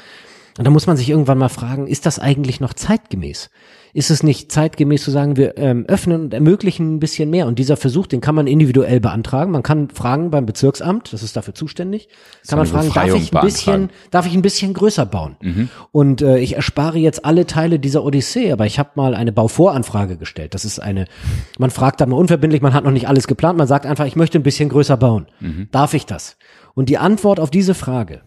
Und da muss man sich irgendwann mal fragen, ist das eigentlich noch zeitgemäß? ist es nicht zeitgemäß zu sagen, wir ähm, öffnen und ermöglichen ein bisschen mehr? Und dieser Versuch, den kann man individuell beantragen. Man kann fragen beim Bezirksamt, das ist dafür zuständig, kann man fragen, darf ich ein bisschen, darf ich ein bisschen größer bauen? Mhm. Und äh, ich erspare jetzt alle Teile dieser Odyssee, aber ich habe mal eine Bauvoranfrage gestellt. Das ist eine, man fragt dann mal unverbindlich, man hat noch nicht alles geplant, man sagt einfach, ich möchte ein bisschen größer bauen. Mhm. Darf ich das? Und die Antwort auf diese Frage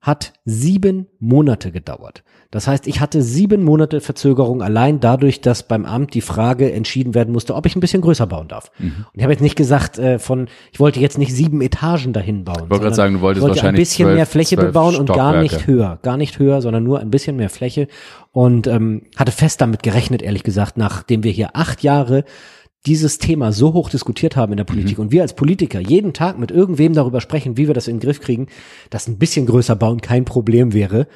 hat sieben Monate gedauert. Das heißt, ich hatte sieben Monate Verzögerung allein dadurch, dass beim Amt die Frage entschieden werden musste, ob ich ein bisschen größer bauen darf. Mhm. Und ich habe jetzt nicht gesagt äh, von, ich wollte jetzt nicht sieben Etagen dahin bauen. Ich wollte gerade sagen, du wolltest wollte wahrscheinlich ein bisschen 12, mehr Fläche bebauen und gar nicht höher, gar nicht höher, sondern nur ein bisschen mehr Fläche und ähm, hatte fest damit gerechnet, ehrlich gesagt, nachdem wir hier acht Jahre dieses Thema so hoch diskutiert haben in der Politik mhm. und wir als Politiker jeden Tag mit irgendwem darüber sprechen, wie wir das in den Griff kriegen, dass ein bisschen größer bauen kein Problem wäre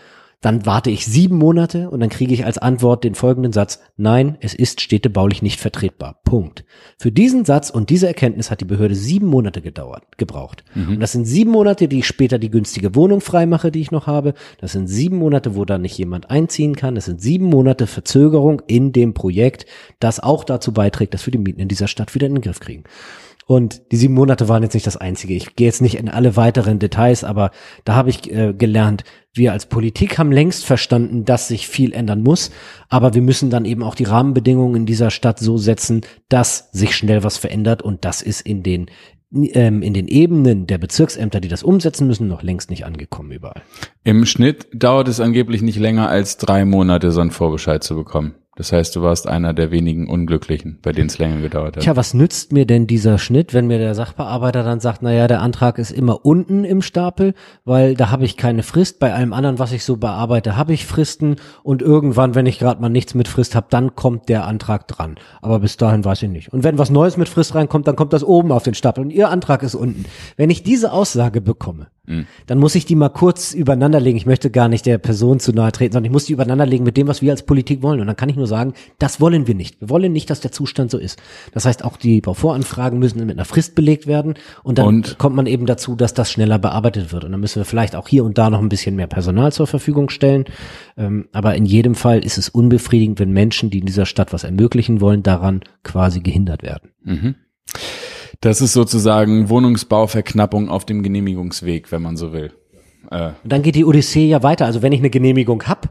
dann warte ich sieben Monate und dann kriege ich als Antwort den folgenden Satz, nein, es ist städtebaulich nicht vertretbar. Punkt. Für diesen Satz und diese Erkenntnis hat die Behörde sieben Monate gedauert, gebraucht. Mhm. Und das sind sieben Monate, die ich später die günstige Wohnung freimache, die ich noch habe. Das sind sieben Monate, wo da nicht jemand einziehen kann. Das sind sieben Monate Verzögerung in dem Projekt, das auch dazu beiträgt, dass wir die Mieten in dieser Stadt wieder in den Griff kriegen. Und die sieben Monate waren jetzt nicht das einzige. Ich gehe jetzt nicht in alle weiteren Details, aber da habe ich äh, gelernt, wir als Politik haben längst verstanden, dass sich viel ändern muss, aber wir müssen dann eben auch die Rahmenbedingungen in dieser Stadt so setzen, dass sich schnell was verändert und das ist in den ähm, in den Ebenen der Bezirksämter, die das umsetzen müssen, noch längst nicht angekommen überall. Im Schnitt dauert es angeblich nicht länger als drei Monate, so einen Vorbescheid zu bekommen. Das heißt, du warst einer der wenigen Unglücklichen, bei denen es länger gedauert hat. Tja, was nützt mir denn dieser Schnitt, wenn mir der Sachbearbeiter dann sagt, na ja, der Antrag ist immer unten im Stapel, weil da habe ich keine Frist. Bei allem anderen, was ich so bearbeite, habe ich Fristen und irgendwann, wenn ich gerade mal nichts mit Frist habe, dann kommt der Antrag dran. Aber bis dahin weiß ich nicht. Und wenn was Neues mit Frist reinkommt, dann kommt das oben auf den Stapel und Ihr Antrag ist unten. Wenn ich diese Aussage bekomme, mhm. dann muss ich die mal kurz übereinander legen. Ich möchte gar nicht der Person zu nahe treten, sondern ich muss die übereinander legen mit dem, was wir als Politik wollen. Und dann kann ich nur nur sagen, das wollen wir nicht. Wir wollen nicht, dass der Zustand so ist. Das heißt, auch die Bauvoranfragen müssen mit einer Frist belegt werden und dann und? kommt man eben dazu, dass das schneller bearbeitet wird. Und dann müssen wir vielleicht auch hier und da noch ein bisschen mehr Personal zur Verfügung stellen. Ähm, aber in jedem Fall ist es unbefriedigend, wenn Menschen, die in dieser Stadt was ermöglichen wollen, daran quasi gehindert werden. Mhm. Das ist sozusagen Wohnungsbauverknappung auf dem Genehmigungsweg, wenn man so will. Äh. Und dann geht die Odyssee ja weiter. Also wenn ich eine Genehmigung habe,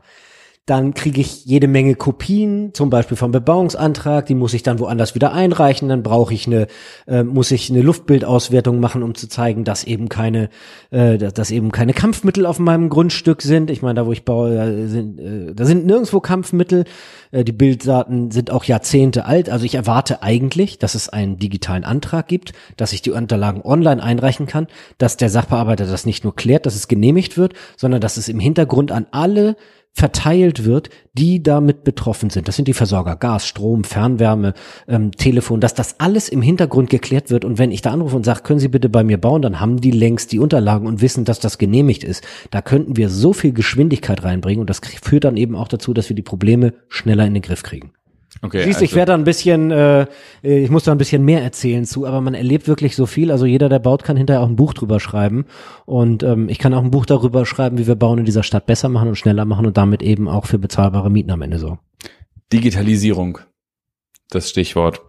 dann kriege ich jede Menge Kopien, zum Beispiel vom Bebauungsantrag, die muss ich dann woanders wieder einreichen, dann brauche ich eine, äh, muss ich eine Luftbildauswertung machen, um zu zeigen, dass eben keine, äh, dass eben keine Kampfmittel auf meinem Grundstück sind. Ich meine, da wo ich baue, da sind, äh, da sind nirgendwo Kampfmittel. Äh, die Bilddaten sind auch Jahrzehnte alt. Also ich erwarte eigentlich, dass es einen digitalen Antrag gibt, dass ich die Unterlagen online einreichen kann, dass der Sachbearbeiter das nicht nur klärt, dass es genehmigt wird, sondern dass es im Hintergrund an alle verteilt wird, die damit betroffen sind. Das sind die Versorger, Gas, Strom, Fernwärme, ähm, Telefon, dass das alles im Hintergrund geklärt wird. Und wenn ich da anrufe und sage, können Sie bitte bei mir bauen, dann haben die längst die Unterlagen und wissen, dass das genehmigt ist. Da könnten wir so viel Geschwindigkeit reinbringen und das führt dann eben auch dazu, dass wir die Probleme schneller in den Griff kriegen. Okay, Siehst, also, ich werde da ein bisschen, äh, ich muss da ein bisschen mehr erzählen zu, aber man erlebt wirklich so viel. Also jeder, der baut, kann hinterher auch ein Buch drüber schreiben. Und ähm, ich kann auch ein Buch darüber schreiben, wie wir Bauen in dieser Stadt besser machen und schneller machen und damit eben auch für bezahlbare Mieten am Ende sorgen. Digitalisierung das Stichwort.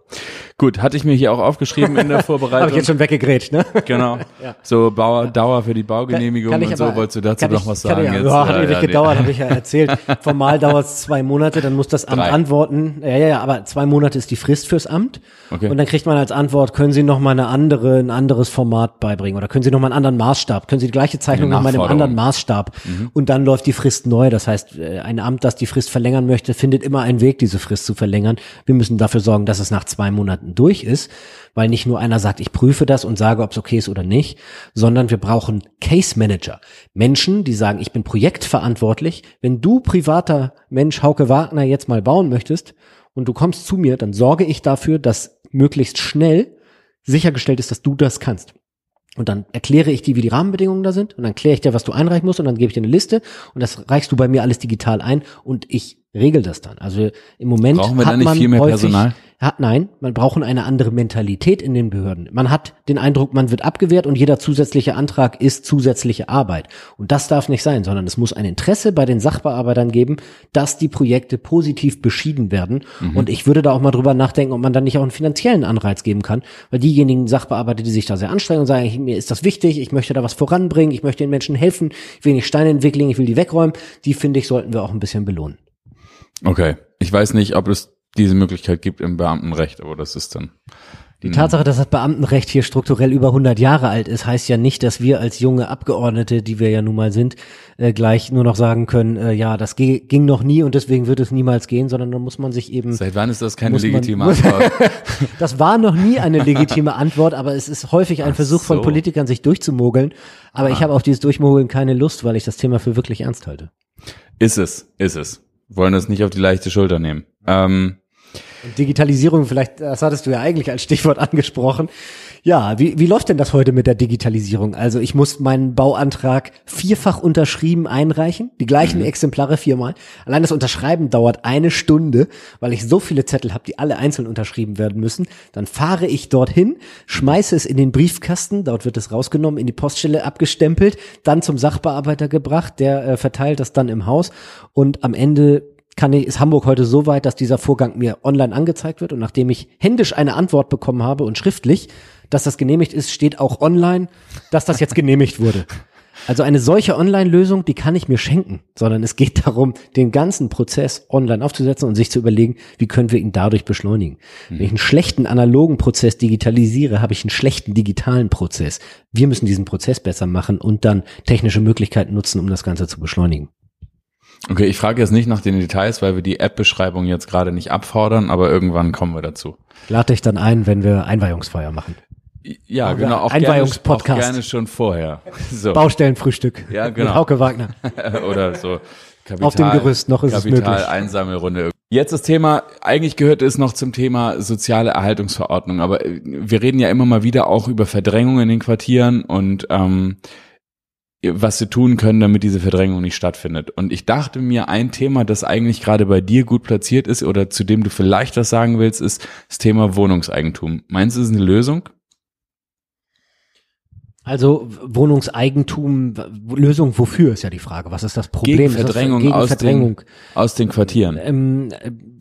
Gut, hatte ich mir hier auch aufgeschrieben in der Vorbereitung. Habe ich jetzt schon weggegrätscht, ne? Genau. ja. So Bauer, Dauer für die Baugenehmigung kann, kann und so. Wolltest du dazu noch ich, was sagen? Ja, jetzt? Ja, hat ewig ja, gedauert, nee. habe ich ja erzählt. Formal dauert es zwei Monate, dann muss das Amt Drei. antworten. Ja, ja, ja, aber zwei Monate ist die Frist fürs Amt. Okay. Und dann kriegt man als Antwort, können Sie noch mal eine andere, ein anderes Format beibringen oder können Sie noch mal einen anderen Maßstab? Können Sie die gleiche Zeichnung noch mal in einem anderen Maßstab? Mhm. Und dann läuft die Frist neu. Das heißt, äh, ein Amt, das die Frist verlängern möchte, findet immer einen Weg, diese Frist zu verlängern. Wir müssen dafür sorgen, dass es nach zwei Monaten durch ist, weil nicht nur einer sagt, ich prüfe das und sage, ob es okay ist oder nicht, sondern wir brauchen Case Manager. Menschen, die sagen, ich bin projektverantwortlich. Wenn du privater Mensch Hauke Wagner jetzt mal bauen möchtest und du kommst zu mir, dann sorge ich dafür, dass möglichst schnell sichergestellt ist, dass du das kannst. Und dann erkläre ich dir, wie die Rahmenbedingungen da sind. Und dann kläre ich dir, was du einreichen musst. Und dann gebe ich dir eine Liste. Und das reichst du bei mir alles digital ein. Und ich regel das dann. Also im Moment brauchen wir da nicht viel mehr häufig, Personal. Hat, nein, man braucht eine andere Mentalität in den Behörden. Man hat den Eindruck, man wird abgewehrt und jeder zusätzliche Antrag ist zusätzliche Arbeit. Und das darf nicht sein, sondern es muss ein Interesse bei den Sachbearbeitern geben, dass die Projekte positiv beschieden werden. Mhm. Und ich würde da auch mal drüber nachdenken, ob man dann nicht auch einen finanziellen Anreiz geben kann, weil diejenigen Sachbearbeiter, die sich da sehr anstrengen und sagen, mir ist das wichtig, ich möchte da was voranbringen, ich möchte den Menschen helfen, ich will nicht Steine entwickeln, ich will die wegräumen, die finde ich, sollten wir auch ein bisschen belohnen. Okay. Ich weiß nicht, ob es diese Möglichkeit gibt im Beamtenrecht, aber das ist dann. Die Tatsache, dass das Beamtenrecht hier strukturell über 100 Jahre alt ist, heißt ja nicht, dass wir als junge Abgeordnete, die wir ja nun mal sind, äh, gleich nur noch sagen können, äh, ja, das ging noch nie und deswegen wird es niemals gehen, sondern dann muss man sich eben. Seit wann ist das keine legitime man, Antwort? das war noch nie eine legitime Antwort, aber es ist häufig ein Ach Versuch so. von Politikern, sich durchzumogeln. Aber ah. ich habe auf dieses Durchmogeln keine Lust, weil ich das Thema für wirklich ernst halte. Ist es, ist es wollen das nicht auf die leichte Schulter nehmen. Ähm, Digitalisierung, vielleicht, das hattest du ja eigentlich als Stichwort angesprochen. Ja, wie, wie läuft denn das heute mit der Digitalisierung? Also ich muss meinen Bauantrag vierfach unterschrieben einreichen, die gleichen mhm. Exemplare viermal. Allein das Unterschreiben dauert eine Stunde, weil ich so viele Zettel habe, die alle einzeln unterschrieben werden müssen. Dann fahre ich dorthin, schmeiße es in den Briefkasten, dort wird es rausgenommen, in die Poststelle abgestempelt, dann zum Sachbearbeiter gebracht, der äh, verteilt das dann im Haus und am Ende kann ich, ist Hamburg heute so weit, dass dieser Vorgang mir online angezeigt wird und nachdem ich händisch eine Antwort bekommen habe und schriftlich, dass das genehmigt ist, steht auch online, dass das jetzt genehmigt wurde. Also eine solche Online-Lösung, die kann ich mir schenken, sondern es geht darum, den ganzen Prozess online aufzusetzen und sich zu überlegen, wie können wir ihn dadurch beschleunigen. Wenn ich einen schlechten analogen Prozess digitalisiere, habe ich einen schlechten digitalen Prozess. Wir müssen diesen Prozess besser machen und dann technische Möglichkeiten nutzen, um das Ganze zu beschleunigen. Okay, ich frage jetzt nicht nach den Details, weil wir die App-Beschreibung jetzt gerade nicht abfordern, aber irgendwann kommen wir dazu. Lade dich dann ein, wenn wir Einweihungsfeier machen. Ja, Aber genau. Auch Einweihungspodcast. Gerne, auch gerne schon vorher. So. Baustellenfrühstück. Ja, genau. Mit Hauke Wagner. Oder so. Kapital, Auf dem Gerüst noch ist Kapital, es möglich. Einsammelrunde. Jetzt das Thema, eigentlich gehört es noch zum Thema soziale Erhaltungsverordnung, aber äh, wir reden ja immer mal wieder auch über Verdrängung in den Quartieren und ähm, was sie tun können, damit diese Verdrängung nicht stattfindet. Und ich dachte mir, ein Thema, das eigentlich gerade bei dir gut platziert ist oder zu dem du vielleicht was sagen willst, ist das Thema Wohnungseigentum. Meinst du, es ist eine Lösung? Also Wohnungseigentum, Lösung wofür ist ja die Frage. Was ist das Problem? Gegen Verdrängung, gegen aus, Verdrängung. Den, aus den Quartieren. Ähm,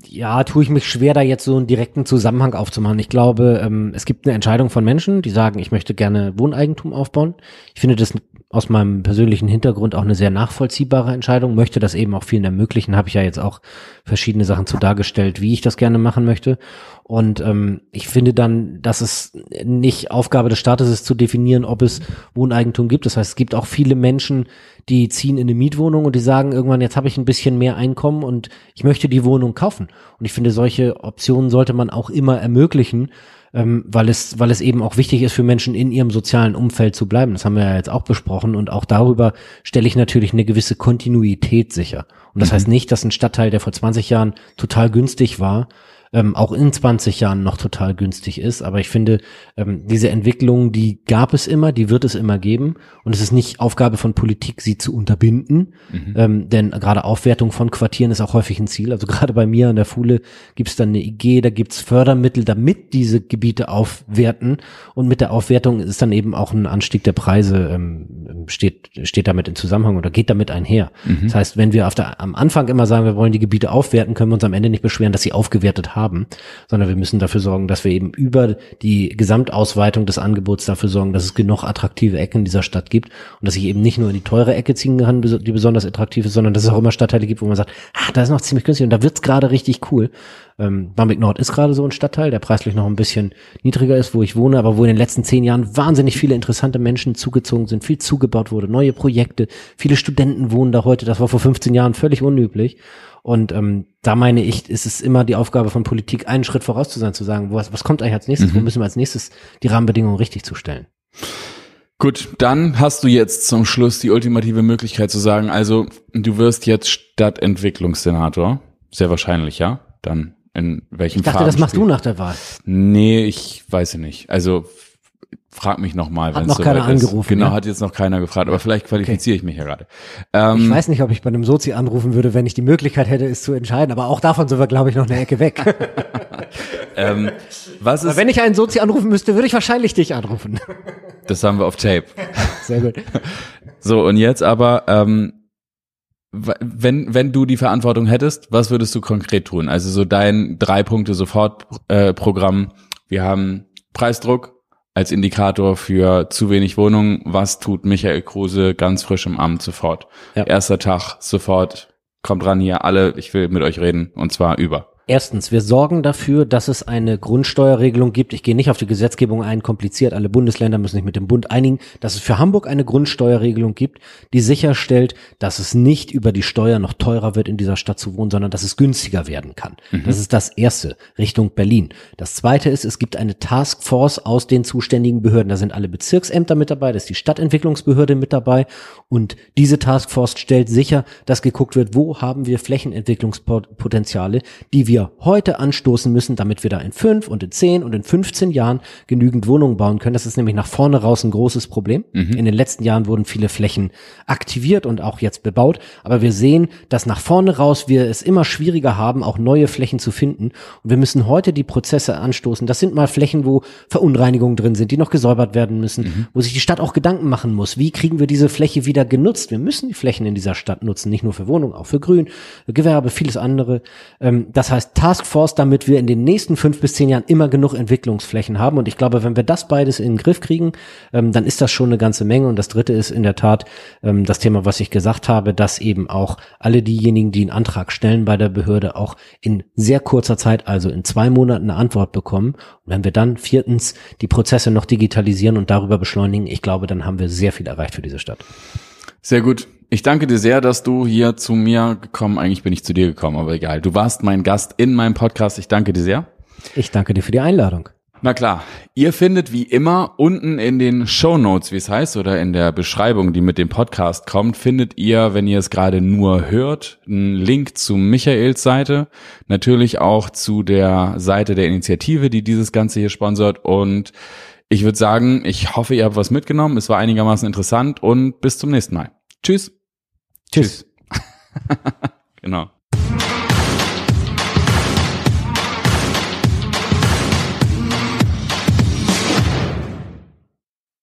ja, tue ich mich schwer, da jetzt so einen direkten Zusammenhang aufzumachen. Ich glaube, ähm, es gibt eine Entscheidung von Menschen, die sagen, ich möchte gerne Wohneigentum aufbauen. Ich finde das aus meinem persönlichen Hintergrund auch eine sehr nachvollziehbare Entscheidung, möchte das eben auch vielen ermöglichen, habe ich ja jetzt auch verschiedene Sachen zu dargestellt, wie ich das gerne machen möchte. Und ähm, ich finde dann, dass es nicht Aufgabe des Staates ist zu definieren, ob es Wohneigentum gibt. Das heißt, es gibt auch viele Menschen, die ziehen in eine Mietwohnung und die sagen irgendwann, jetzt habe ich ein bisschen mehr Einkommen und ich möchte die Wohnung kaufen. Und ich finde, solche Optionen sollte man auch immer ermöglichen ähm, weil es, weil es eben auch wichtig ist für Menschen in ihrem sozialen Umfeld zu bleiben. Das haben wir ja jetzt auch besprochen und auch darüber stelle ich natürlich eine gewisse Kontinuität sicher. Und das mhm. heißt nicht, dass ein Stadtteil, der vor 20 Jahren total günstig war, ähm, auch in 20 Jahren noch total günstig ist. Aber ich finde, ähm, diese Entwicklung, die gab es immer, die wird es immer geben. Und es ist nicht Aufgabe von Politik, sie zu unterbinden. Mhm. Ähm, denn gerade Aufwertung von Quartieren ist auch häufig ein Ziel. Also gerade bei mir an der Fule gibt es dann eine IG, da gibt es Fördermittel, damit diese Gebiete aufwerten. Und mit der Aufwertung ist dann eben auch ein Anstieg der Preise, ähm, steht, steht damit in Zusammenhang oder geht damit einher. Mhm. Das heißt, wenn wir auf der, am Anfang immer sagen, wir wollen die Gebiete aufwerten, können wir uns am Ende nicht beschweren, dass sie aufgewertet haben haben, sondern wir müssen dafür sorgen, dass wir eben über die Gesamtausweitung des Angebots dafür sorgen, dass es genug attraktive Ecken in dieser Stadt gibt und dass ich eben nicht nur in die teure Ecke ziehen kann, die besonders attraktiv ist, sondern dass es auch immer Stadtteile gibt, wo man sagt, ah, da ist noch ziemlich günstig und da wird's gerade richtig cool. Ähm, Barmbek Nord ist gerade so ein Stadtteil, der preislich noch ein bisschen niedriger ist, wo ich wohne, aber wo in den letzten zehn Jahren wahnsinnig viele interessante Menschen zugezogen sind, viel zugebaut wurde, neue Projekte, viele Studenten wohnen da heute, das war vor 15 Jahren völlig unüblich. Und ähm, da meine ich, ist es immer die Aufgabe von Politik, einen Schritt voraus zu sein, zu sagen, was, was kommt eigentlich als nächstes, mhm. wo müssen wir als nächstes die Rahmenbedingungen richtig zu stellen. Gut, dann hast du jetzt zum Schluss die ultimative Möglichkeit zu sagen, also du wirst jetzt Stadtentwicklungssenator, sehr wahrscheinlich, ja? Dann in welchem Ich dachte, Farben das machst du nach der Wahl. Nee, ich weiß nicht. Also frag mich nochmal, wenn es noch keiner angerufen. Genau, ja? hat jetzt noch keiner gefragt, aber vielleicht qualifiziere okay. ich mich ja gerade. Ähm, ich weiß nicht, ob ich bei einem Sozi anrufen würde, wenn ich die Möglichkeit hätte, es zu entscheiden, aber auch davon sind wir, glaube ich, noch eine Ecke weg. ähm, was ist, aber wenn ich einen Sozi anrufen müsste, würde ich wahrscheinlich dich anrufen. das haben wir auf Tape. Sehr gut. So, und jetzt aber, ähm, wenn, wenn du die Verantwortung hättest, was würdest du konkret tun? Also so dein drei Punkte sofort äh. Wir haben Preisdruck, als Indikator für zu wenig Wohnungen. Was tut Michael Kruse ganz frisch im Amt sofort? Ja. Erster Tag sofort. Kommt ran hier alle, ich will mit euch reden und zwar über. Erstens, wir sorgen dafür, dass es eine Grundsteuerregelung gibt. Ich gehe nicht auf die Gesetzgebung ein, kompliziert. Alle Bundesländer müssen sich mit dem Bund einigen, dass es für Hamburg eine Grundsteuerregelung gibt, die sicherstellt, dass es nicht über die Steuer noch teurer wird, in dieser Stadt zu wohnen, sondern dass es günstiger werden kann. Mhm. Das ist das erste, Richtung Berlin. Das zweite ist, es gibt eine Taskforce aus den zuständigen Behörden. Da sind alle Bezirksämter mit dabei, da ist die Stadtentwicklungsbehörde mit dabei. Und diese Taskforce stellt sicher, dass geguckt wird, wo haben wir Flächenentwicklungspotenziale, die wir wir heute anstoßen müssen, damit wir da in fünf und in zehn und in 15 Jahren genügend Wohnungen bauen können. Das ist nämlich nach vorne raus ein großes Problem. Mhm. In den letzten Jahren wurden viele Flächen aktiviert und auch jetzt bebaut. Aber wir sehen, dass nach vorne raus wir es immer schwieriger haben, auch neue Flächen zu finden. Und wir müssen heute die Prozesse anstoßen. Das sind mal Flächen, wo Verunreinigungen drin sind, die noch gesäubert werden müssen, mhm. wo sich die Stadt auch Gedanken machen muss. Wie kriegen wir diese Fläche wieder genutzt? Wir müssen die Flächen in dieser Stadt nutzen, nicht nur für Wohnungen, auch für Grün, Gewerbe, vieles andere. Ähm, das heißt, heißt Taskforce, damit wir in den nächsten fünf bis zehn Jahren immer genug Entwicklungsflächen haben. Und ich glaube, wenn wir das beides in den Griff kriegen, ähm, dann ist das schon eine ganze Menge. Und das dritte ist in der Tat ähm, das Thema, was ich gesagt habe, dass eben auch alle diejenigen, die einen Antrag stellen bei der Behörde, auch in sehr kurzer Zeit, also in zwei Monaten eine Antwort bekommen. Und wenn wir dann viertens die Prozesse noch digitalisieren und darüber beschleunigen, ich glaube, dann haben wir sehr viel erreicht für diese Stadt. Sehr gut. Ich danke dir sehr, dass du hier zu mir gekommen, eigentlich bin ich zu dir gekommen, aber egal. Du warst mein Gast in meinem Podcast. Ich danke dir sehr. Ich danke dir für die Einladung. Na klar, ihr findet wie immer unten in den Show Notes, wie es heißt, oder in der Beschreibung, die mit dem Podcast kommt, findet ihr, wenn ihr es gerade nur hört, einen Link zu Michaels Seite, natürlich auch zu der Seite der Initiative, die dieses Ganze hier sponsert und ich würde sagen, ich hoffe, ihr habt was mitgenommen. Es war einigermaßen interessant und bis zum nächsten Mal. Tschüss. Tschüss. genau.